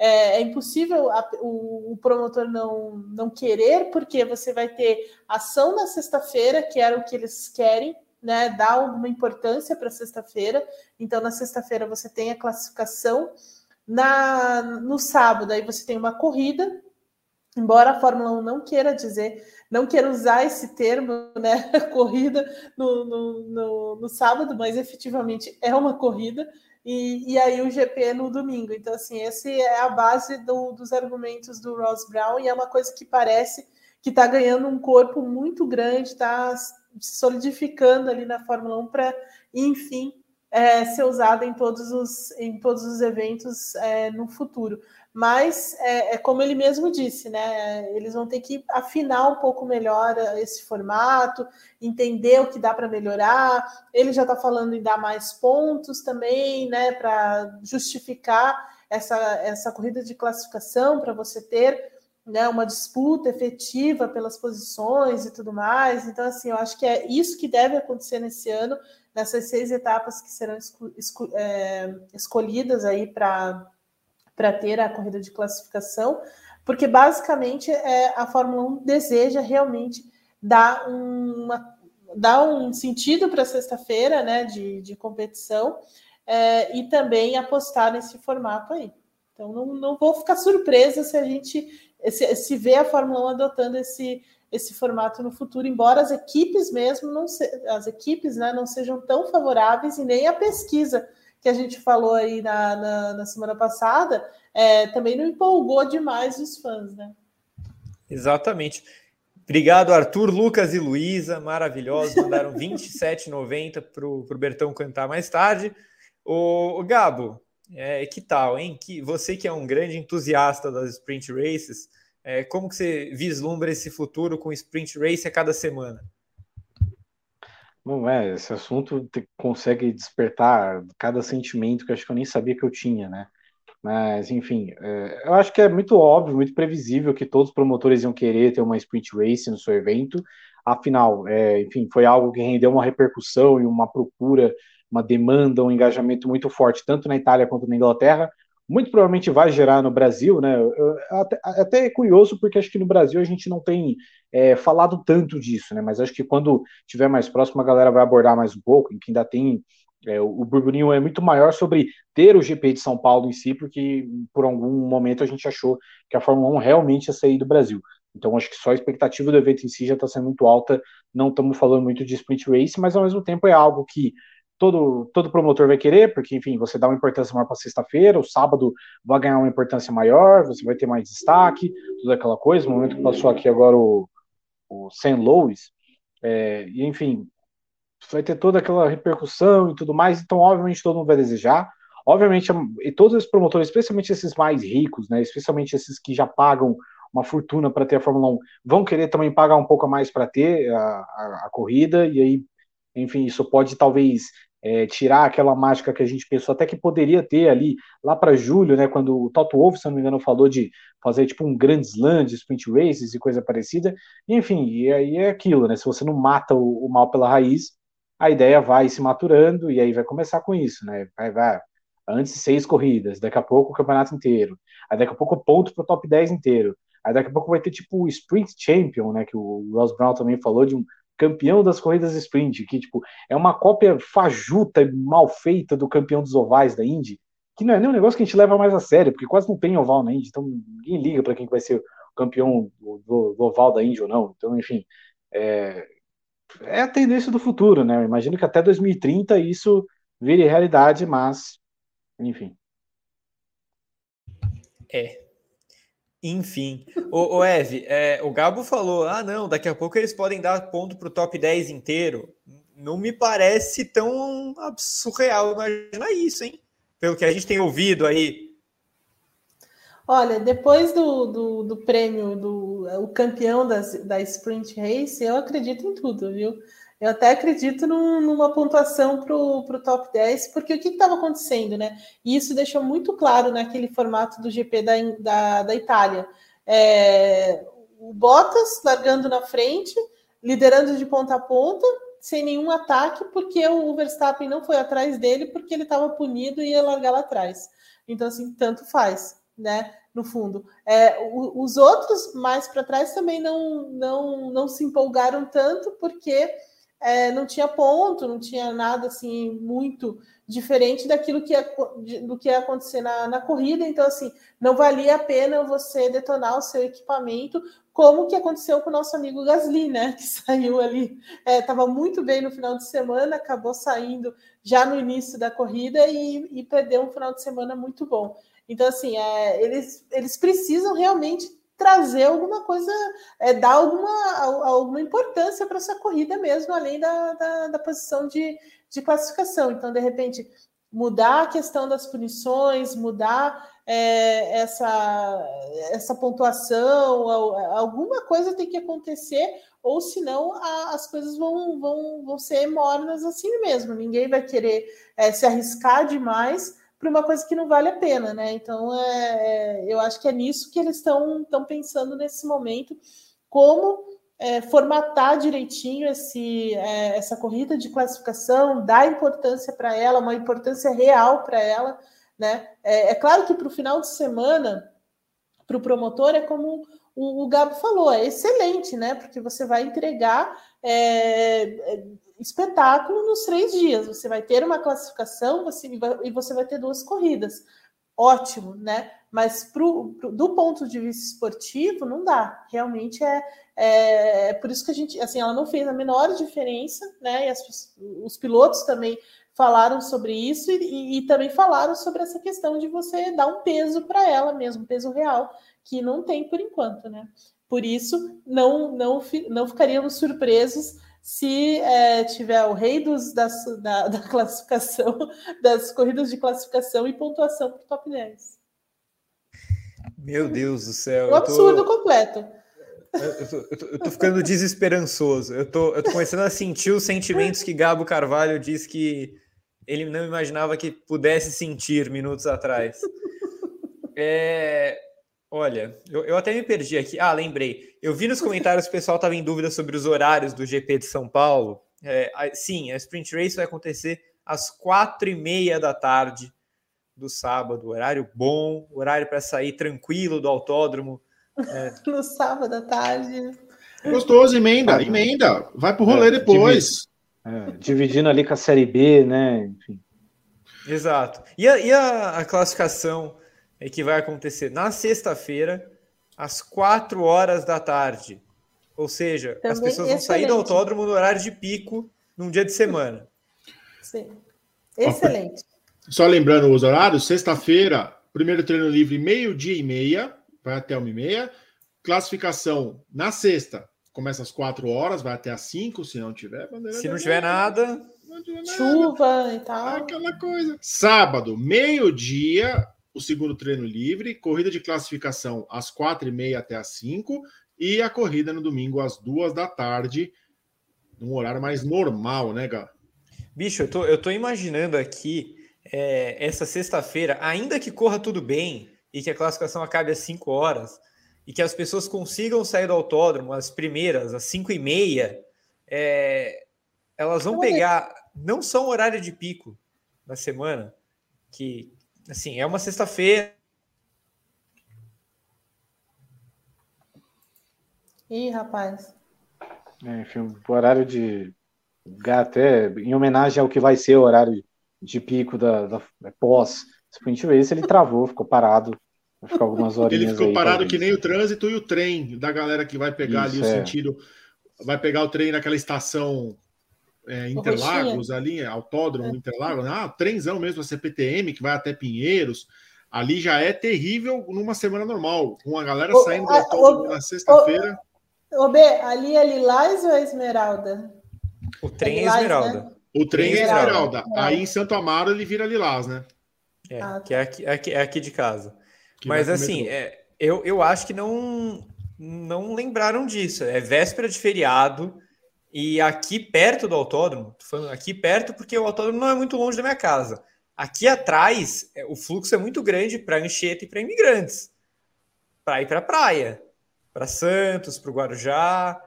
é, é impossível a, o, o, promotor não, não querer, porque você vai ter ação na sexta-feira, que era o que eles querem, né? Dar alguma importância para sexta-feira. Então, na sexta-feira você tem a classificação. Na, no sábado, aí você tem uma corrida, embora a Fórmula 1 não queira dizer, não queira usar esse termo, né, corrida no, no, no, no sábado, mas efetivamente é uma corrida e, e aí o GP no domingo. Então, assim, esse é a base do, dos argumentos do Ross Brown e é uma coisa que parece que está ganhando um corpo muito grande, está se solidificando ali na Fórmula 1 para, enfim, é, ser usada em todos os, em todos os eventos é, no futuro. Mas é, é, como ele mesmo disse, né? Eles vão ter que afinar um pouco melhor esse formato, entender o que dá para melhorar. Ele já está falando em dar mais pontos também, né? Para justificar essa, essa corrida de classificação, para você ter né, uma disputa efetiva pelas posições e tudo mais. Então, assim, eu acho que é isso que deve acontecer nesse ano, nessas seis etapas que serão esco, esco, é, escolhidas aí para para ter a corrida de classificação, porque basicamente é, a Fórmula 1 deseja realmente dar, uma, dar um sentido para sexta-feira né, de, de competição é, e também apostar nesse formato aí. Então não, não vou ficar surpresa se a gente se, se vê a Fórmula 1 adotando esse, esse formato no futuro, embora as equipes mesmo não se, as equipes né, não sejam tão favoráveis e nem a pesquisa que a gente falou aí na, na, na semana passada, é, também não empolgou demais os fãs, né? Exatamente. Obrigado, Arthur, Lucas e Luísa, maravilhosos, mandaram 27,90 para o Bertão cantar mais tarde. O, o Gabo, é, que tal, hein? Que, você que é um grande entusiasta das sprint races, é, como que você vislumbra esse futuro com sprint race a cada semana? Não é, esse assunto te, consegue despertar cada sentimento que acho que eu nem sabia que eu tinha, né? Mas, enfim, é, eu acho que é muito óbvio, muito previsível que todos os promotores iam querer ter uma sprint race no seu evento. Afinal, é, enfim, foi algo que rendeu uma repercussão e uma procura, uma demanda, um engajamento muito forte, tanto na Itália quanto na Inglaterra. Muito provavelmente vai gerar no Brasil, né? Até, até é curioso, porque acho que no Brasil a gente não tem é, falado tanto disso, né? Mas acho que quando tiver mais próximo, a galera vai abordar mais um pouco, que ainda tem. É, o burburinho é muito maior sobre ter o GP de São Paulo em si, porque por algum momento a gente achou que a Fórmula 1 realmente ia sair do Brasil. Então acho que só a expectativa do evento em si já está sendo muito alta. Não estamos falando muito de sprint race, mas ao mesmo tempo é algo que todo, todo promotor vai querer, porque, enfim, você dá uma importância maior para sexta-feira, o sábado vai ganhar uma importância maior, você vai ter mais destaque, toda aquela coisa. No momento que passou aqui agora o, o St. Louis, é, e enfim, vai ter toda aquela repercussão e tudo mais, então obviamente todo mundo vai desejar, Obviamente, e todos os promotores, especialmente esses mais ricos, né, especialmente esses que já pagam uma fortuna para ter a Fórmula 1, vão querer também pagar um pouco a mais para ter a, a, a, corrida, e aí, enfim, isso pode talvez é, tirar aquela mágica que a gente pensou até que poderia ter ali lá para julho, né, quando o Toto Wolff, se não me engano, falou de fazer tipo um grande slam de sprint races e coisa parecida. E, enfim, e aí é aquilo, né? Se você não mata o, o, mal pela raiz, a ideia vai se maturando e aí vai começar com isso, né? Vai, vai antes seis corridas, daqui a pouco o campeonato inteiro, aí daqui a pouco ponto para o top 10 inteiro. Aí daqui a pouco vai ter tipo o Sprint Champion, né? Que o Ross Brown também falou de um campeão das corridas sprint, que tipo é uma cópia fajuta e mal feita do campeão dos ovais da Indy, que não é nem um negócio que a gente leva mais a sério, porque quase não tem oval na Indy, então ninguém liga para quem vai ser o campeão do, do, oval da Indy ou não. Então, enfim, é, é a tendência do futuro, né? Eu imagino que até 2030 isso vire realidade, mas enfim. É, enfim, o, o é, o Gabo falou: ah, não, daqui a pouco eles podem dar ponto para o top 10 inteiro. Não me parece tão surreal imaginar isso, hein? Pelo que a gente tem ouvido aí. Olha, depois do, do, do prêmio do o campeão das, da Sprint Race, eu acredito em tudo, viu? Eu até acredito num, numa pontuação para o top 10, porque o que estava acontecendo, né? E isso deixou muito claro naquele formato do GP da, da, da Itália. É, o Bottas largando na frente, liderando de ponta a ponta, sem nenhum ataque, porque o Verstappen não foi atrás dele, porque ele estava punido e ia largar lá atrás. Então, assim, tanto faz, né? No fundo. É, os outros mais para trás também não, não, não se empolgaram tanto, porque é, não tinha ponto, não tinha nada assim muito diferente daquilo que ia, do que ia acontecer na, na corrida. Então, assim, não valia a pena você detonar o seu equipamento, como que aconteceu com o nosso amigo Gasly, né? Que saiu ali, estava é, muito bem no final de semana, acabou saindo já no início da corrida e, e perdeu um final de semana muito bom. Então, assim, é, eles, eles precisam realmente trazer alguma coisa, é, dar alguma, alguma importância para essa corrida mesmo, além da, da, da, posição de, de classificação. Então, de repente, mudar a questão das punições, mudar é, essa, essa pontuação, alguma coisa tem que acontecer, ou senão a, as coisas vão, vão, vão ser mornas assim mesmo. Ninguém vai querer é, se arriscar demais para uma coisa que não vale a pena, né? Então, é, é eu acho que é nisso que eles estão pensando nesse momento, como é, formatar direitinho esse, é, essa corrida de classificação, dar importância para ela, uma importância real para ela, né? É, é, claro que para o final de semana, para o promotor, é como o, o Gabo falou, é excelente, né? Porque você vai entregar é, é espetáculo nos três dias. Você vai ter uma classificação você, e você vai ter duas corridas. Ótimo, né? Mas pro, pro, do ponto de vista esportivo, não dá. Realmente é, é, é, por isso que a gente, assim, ela não fez a menor diferença, né? E as, os pilotos também falaram sobre isso e, e, também falaram sobre essa questão de você dar um peso para ela mesmo, um peso real, que não tem por enquanto, né? Por isso, não, não, não ficaríamos surpresos se é, tiver o rei dos, das, da, da, classificação, das corridas de classificação e pontuação para o top 10. Meu Deus do céu. Um absurdo tô... completo. Eu tô, eu, tô, eu tô, ficando desesperançoso. Eu tô, eu tô começando a sentir os sentimentos que Gabo Carvalho disse que ele não imaginava que pudesse sentir minutos atrás. É, Olha, eu, eu, até me perdi aqui. Ah, lembrei. Eu vi nos comentários que o pessoal estava em dúvida sobre os horários do GP de São Paulo. É, a, sim, a Sprint Race vai acontecer às quatro e meia da tarde do sábado. Horário bom, horário para sair tranquilo do autódromo. É. no sábado à tarde. Gostoso, emenda, emenda. Vai pro rolê é, depois. É, dividindo ali com a Série B, né? Enfim. Exato. E a, e a, a classificação é que vai acontecer na sexta-feira, às quatro horas da tarde. Ou seja, Também as pessoas vão sair do autódromo no horário de pico num dia de semana. Sim. Excelente. Só lembrando os horários, sexta-feira, primeiro treino livre, meio-dia e meia, vai até uma e meia. Classificação na sexta, começa às quatro horas, vai até às cinco, se não tiver Se não tiver nada. Chuva e tal. Aquela coisa. Sábado, meio-dia, o segundo treino livre, corrida de classificação às quatro e meia até às cinco e a corrida no domingo às duas da tarde, num horário mais normal, né, Gá? Bicho, eu tô, eu tô imaginando aqui é, essa sexta-feira, ainda que corra tudo bem e que a classificação acabe às 5 horas e que as pessoas consigam sair do autódromo as primeiras, às 5 e meia, é, elas vão pegar, não são horário de pico na semana, que, assim, é uma sexta-feira. Ih, rapaz. É, enfim, o horário de. Até em homenagem ao que vai ser o horário de pico da, da pós sprint race, ele travou, ficou parado. Vai ficar algumas horinhas Ele ficou aí, parado talvez. que nem o trânsito e o trem da galera que vai pegar Isso, ali o é. sentido. Vai pegar o trem naquela estação é, Interlagos, ali, autódromo Interlagos. Ah, trenzão mesmo, a CPTM, que vai até Pinheiros. Ali já é terrível numa semana normal, com a galera Ô, saindo do autódromo na sexta-feira. Ô, B, ali é Lilás ou é Esmeralda? O trem é Lilás, Esmeralda. né? O trem é Esmeralda. Esmeralda. Aí em Santo Amaro ele vira Lilás, né? É, Ah, que é aqui, é aqui- é aqui de casa. Que Mas assim, é, eu, eu acho que não, não lembraram disso. É véspera de feriado e aqui perto do autódromo, aqui perto porque o autódromo não é muito longe da minha casa. Aqui atrás, é, o fluxo é muito grande para Anchieta e para imigrantes. Para ir para a praia, para Santos, para o Guarujá.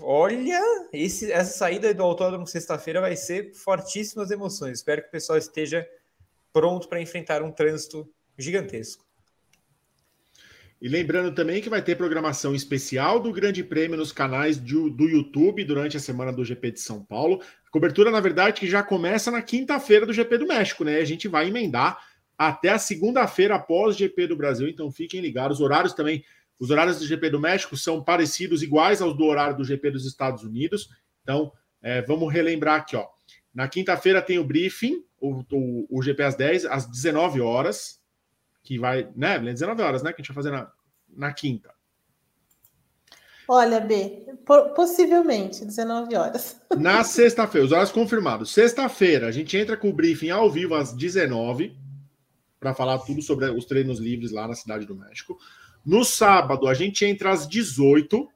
Olha, esse, essa saída do autódromo sexta-feira vai ser fortíssimas emoções. Espero que o pessoal esteja pronto para enfrentar um trânsito gigantesco. E lembrando também que vai ter programação especial do Grande Prêmio nos canais do, do YouTube durante a semana do GP de São Paulo. Cobertura, na verdade, que já começa na quinta-feira do GP do México, né? A gente vai emendar até a segunda-feira após o GP do Brasil, então fiquem ligados. Os horários também, os horários do GP do México são parecidos, iguais aos do horário do GP dos Estados Unidos. Então, é, vamos relembrar aqui, ó. Na quinta-feira tem o briefing, o, o, o GP às 10, às 19 horas que vai, né, 19 horas, né, que a gente vai fazer na, na quinta. Olha, B, po- possivelmente, 19 horas. Na sexta-feira, os horários confirmados. Sexta-feira, a gente entra com o briefing ao vivo às 19 para falar tudo sobre os treinos livres lá na Cidade do México. No sábado, a gente entra às 18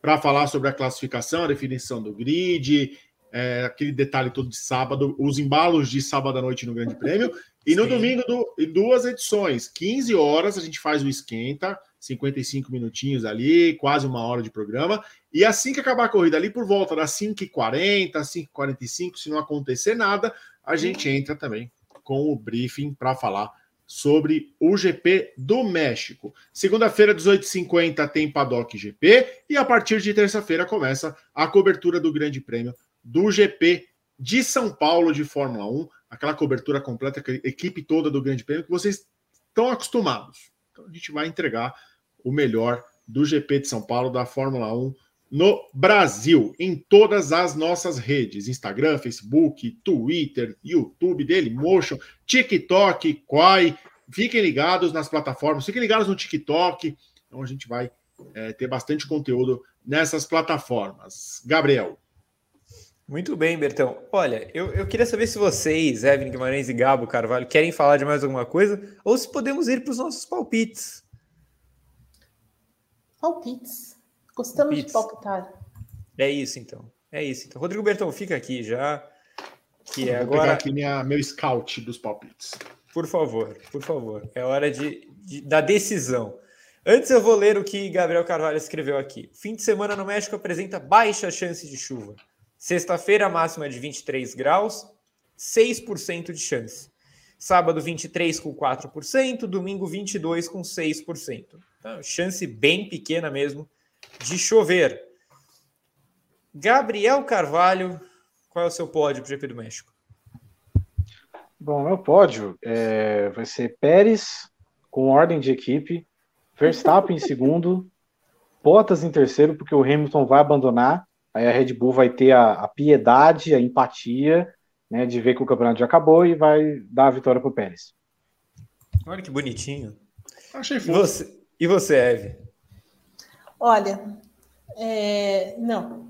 para falar sobre a classificação, a definição do grid, é, aquele detalhe todo de sábado, os embalos de sábado à noite no Grande Prêmio. E no Sim. domingo, do, duas edições. 15 horas a gente faz o esquenta, 55 minutinhos ali, quase uma hora de programa. E assim que acabar a corrida, ali por volta das 5h40, 5h45, se não acontecer nada, a gente entra também com o briefing para falar sobre o GP do México. Segunda-feira, 18h50, tem Paddock GP. E a partir de terça-feira começa a cobertura do Grande Prêmio do GP de São Paulo de Fórmula 1. Aquela cobertura completa, com a equipe toda do Grande Prêmio que vocês estão acostumados. Então a gente vai entregar o melhor do GP de São Paulo da Fórmula 1 no Brasil, em todas as nossas redes: Instagram, Facebook, Twitter, YouTube, Dailymotion, TikTok, Quai. Fiquem ligados nas plataformas, fiquem ligados no TikTok. Então a gente vai é, ter bastante conteúdo nessas plataformas. Gabriel. Muito bem, Bertão. Olha, eu, eu queria saber se vocês, Evelyn Guimarães e Gabo Carvalho, querem falar de mais alguma coisa ou se podemos ir para os nossos palpites. Palpites. Gostamos Palpites. de palpitar. É isso, então. É isso, então. Rodrigo Bertão, fica aqui já. Que Vou pegar agora, aqui minha, meu scout dos palpites. por favor, por favor, é hora de, de- da decisão. Antes eu vou ler o que Gabriel Carvalho escreveu aqui. Fim de semana no México apresenta baixa chance de chuva. Sexta-feira, máxima é de 23 graus, 6% de chance. Sábado, 23 com 4%, domingo, 22 com 6%. Então, chance bem pequena mesmo de chover. Gabriel Carvalho, qual é o seu pódio para o GP do México? Bom, meu pódio é, vai ser Pérez com ordem de equipe, Verstappen em segundo, Bottas em terceiro, porque o Hamilton vai abandonar. Aí a Red Bull vai ter a, a piedade, a empatia, né, de ver que o campeonato já acabou e vai dar a vitória para o Pérez. Olha que bonitinho. Achei E fofo. você, e você Eve? Olha, é, não.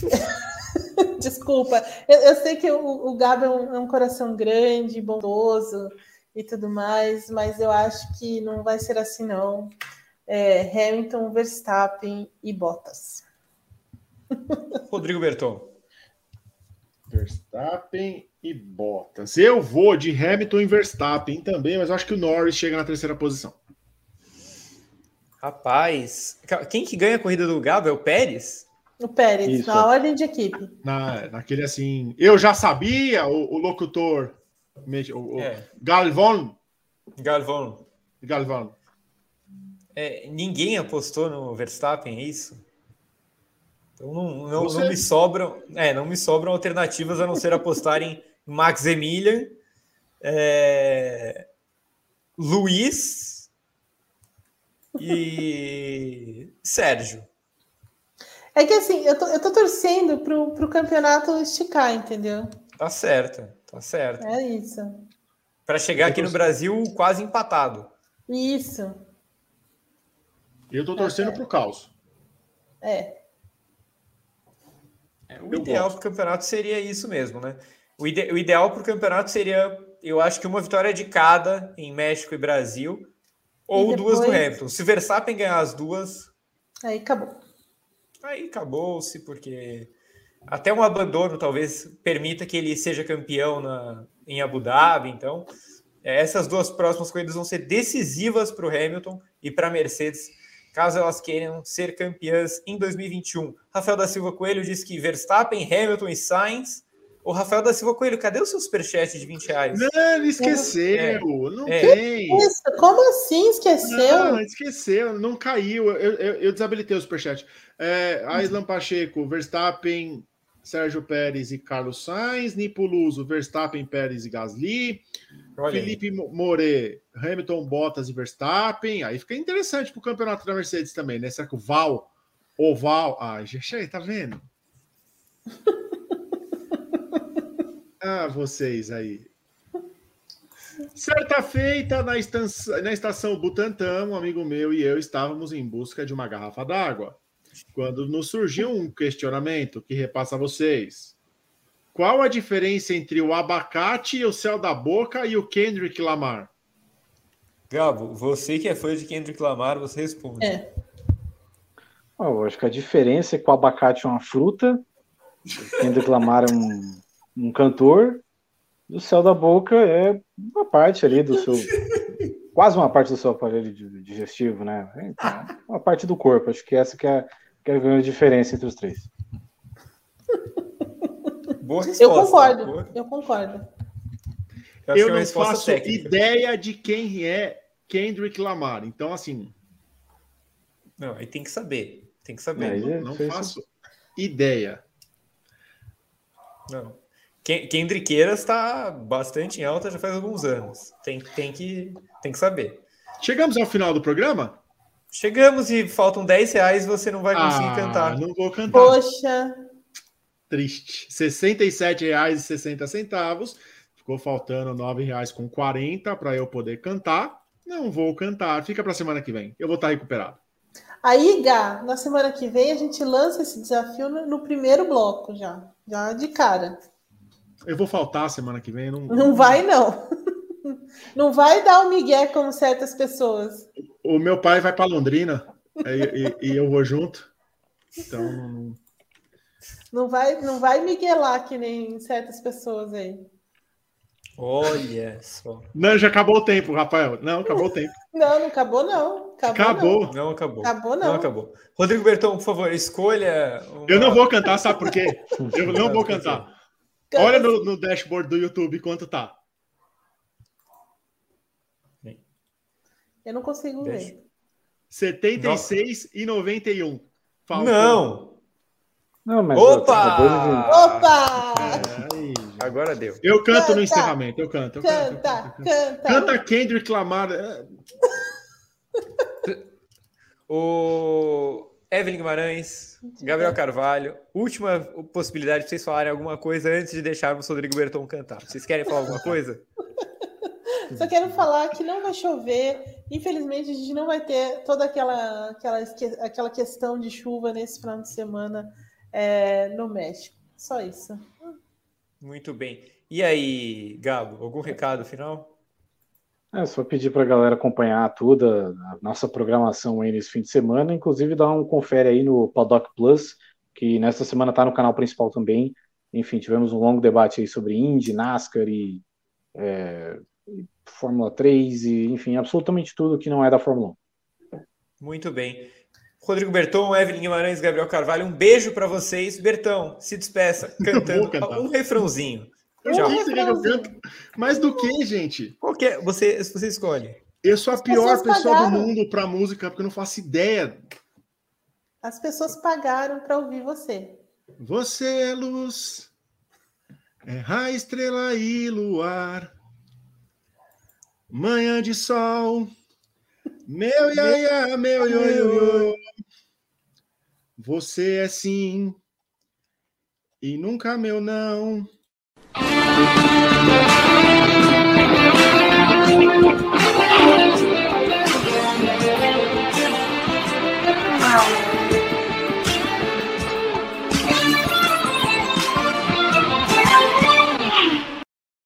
Desculpa, eu, eu, sei que o, o Gabo é um, é um, coração grande, bondoso e tudo mais, mas eu acho que não vai ser assim, não. É, Hamilton, Verstappen e Bottas. Rodrigo Berton. Verstappen e Bottas. Eu vou de Hamilton e Verstappen também, mas eu acho que o Norris chega na terceira posição. Rapaz, quem que ganha a corrida do Gabo é o Pérez? O Pérez, Isso. na ordem de equipe. Na, naquele assim, eu já sabia, o, o locutor, o, o é. Galvão. Galvão. Galvão. É, ninguém apostou no Verstappen, é isso? Então não, não, não, me sobram, é, não me sobram alternativas a não ser apostar em Max Emilian, é, Luiz e Sérgio. É que assim, eu tô, eu tô torcendo pro, pro campeonato esticar, entendeu? Tá certo, tá certo. É isso. Para chegar aqui no Brasil quase empatado. Isso. Eu tô torcendo é. pro caos. É. É, o eu ideal para o campeonato seria isso mesmo, né? O, ide o ideal para o campeonato seria, eu acho que uma vitória de cada em México e Brasil, ou e depois... duas do Hamilton. Se Verstappen ganhar as duas. Aí acabou. Aí acabou-se, porque até um abandono talvez permita que ele seja campeão na, em Abu Dhabi. Então, é, essas duas próximas corridas vão ser decisivas para o Hamilton e para a Mercedes caso elas queiram ser campeãs em 2021. Rafael da Silva Coelho diz que Verstappen, Hamilton e Sainz. O Rafael da Silva Coelho, cadê o seu superchat de 20 reais? Não, ele esqueceu. É. Não é. tem. Como assim esqueceu? Não, esqueceu, não caiu. Eu, eu, eu desabilitei o superchat. É, Aislan Pacheco, Verstappen, Sérgio Pérez e Carlos Sainz. Nipo Luso, Verstappen, Pérez e Gasly. Olha Felipe More, Hamilton, Bottas e Verstappen. Aí fica interessante para o campeonato da Mercedes também, né? Será que o Val, o Val. Ah, gente, tá vendo? ah, vocês aí. Certa feita, na, estação, na estação Butantã, um amigo meu e eu estávamos em busca de uma garrafa d'água. Quando nos surgiu um questionamento que repassa a vocês. Qual a diferença entre o abacate, o céu da boca e o Kendrick Lamar? Gabo, você que é fã de Kendrick Lamar, você responde. É. Oh, eu acho que a diferença é que o abacate é uma fruta, o Kendrick Lamar é um, um cantor, e o céu da boca é uma parte ali do seu. quase uma parte do seu aparelho digestivo, né? É uma parte do corpo. Acho que essa que é, que é a diferença entre os três. Boa resposta. Eu concordo, Boa. eu concordo. Eu, eu é não faço técnica. ideia de quem é Kendrick Lamar. Então, assim. Não, aí tem que saber. Tem que saber. Não, não faço ideia. Não. Kendrickeiras está bastante em alta já faz alguns anos. Tem, tem, que, tem que saber. Chegamos ao final do programa? Chegamos e faltam 10 reais e você não vai conseguir ah, cantar. Não vou cantar. Poxa triste. R$ 67,60. Ficou faltando R$ 9,40 para eu poder cantar. Não vou cantar. Fica para a semana que vem. Eu vou estar tá recuperado. Aí, Gá, na semana que vem a gente lança esse desafio no, no primeiro bloco já. Já de cara. Eu vou faltar semana que vem. Não, não vai, não. Não vai dar o um migué como certas pessoas. O meu pai vai para Londrina e, e, e, eu vou junto. Então, não, não vai, não vai miguelar que nem certas pessoas aí. Olha só. Não, já acabou o tempo, Rafael. Não, acabou o tempo. Não, não acabou, não. Acabou. Acabou. Não. não acabou. Acabou, não. Não acabou. Rodrigo Berton, por favor, escolha. Uma... Eu não vou cantar, sabe por quê? Eu não vou cantar. Olha no, no dashboard do YouTube quanto tá. Eu não consigo Deixa. ver. 76 Nossa. e 91. Faltou. Não! Não, mas Opa! Opa! É, agora deu. Eu canto canta, no encerramento, eu canto. Eu canta, canto, canta. Canta Kendrick Lamar. o Evelyn Guimarães, Gabriel Carvalho, última possibilidade de vocês falarem alguma coisa antes de deixarmos o Rodrigo Berton cantar. Vocês querem falar alguma coisa? Só quero falar que não vai chover. Infelizmente, a gente não vai ter toda aquela, aquela, aquela questão de chuva nesse final de semana é, no México. Só isso. Muito bem. E aí, Gabo, algum recado final? É só pedir para a galera acompanhar tudo, a nossa programação aí nesse fim de semana, inclusive dar um confere aí no Paddock Plus, que nesta semana está no canal principal também. Enfim, tivemos um longo debate aí sobre Indy, NASCAR e, é, Fórmula 3 e, enfim, absolutamente tudo que não é da Fórmula 1. Muito bem. Rodrigo Berton, Evelyn Guimarães, Gabriel Carvalho, um beijo para vocês. Bertão, se despeça cantando um refrãozinho. Tchau. Mais do que, gente? Qualquer, você, você escolhe. Eu sou a As pior pessoa pagaram. do mundo para música, porque eu não faço ideia. As pessoas pagaram para ouvir você. Você é luz, é raio, estrela e luar. Manhã de sol, meu iaia, meu ioiô. Você é sim e nunca meu não.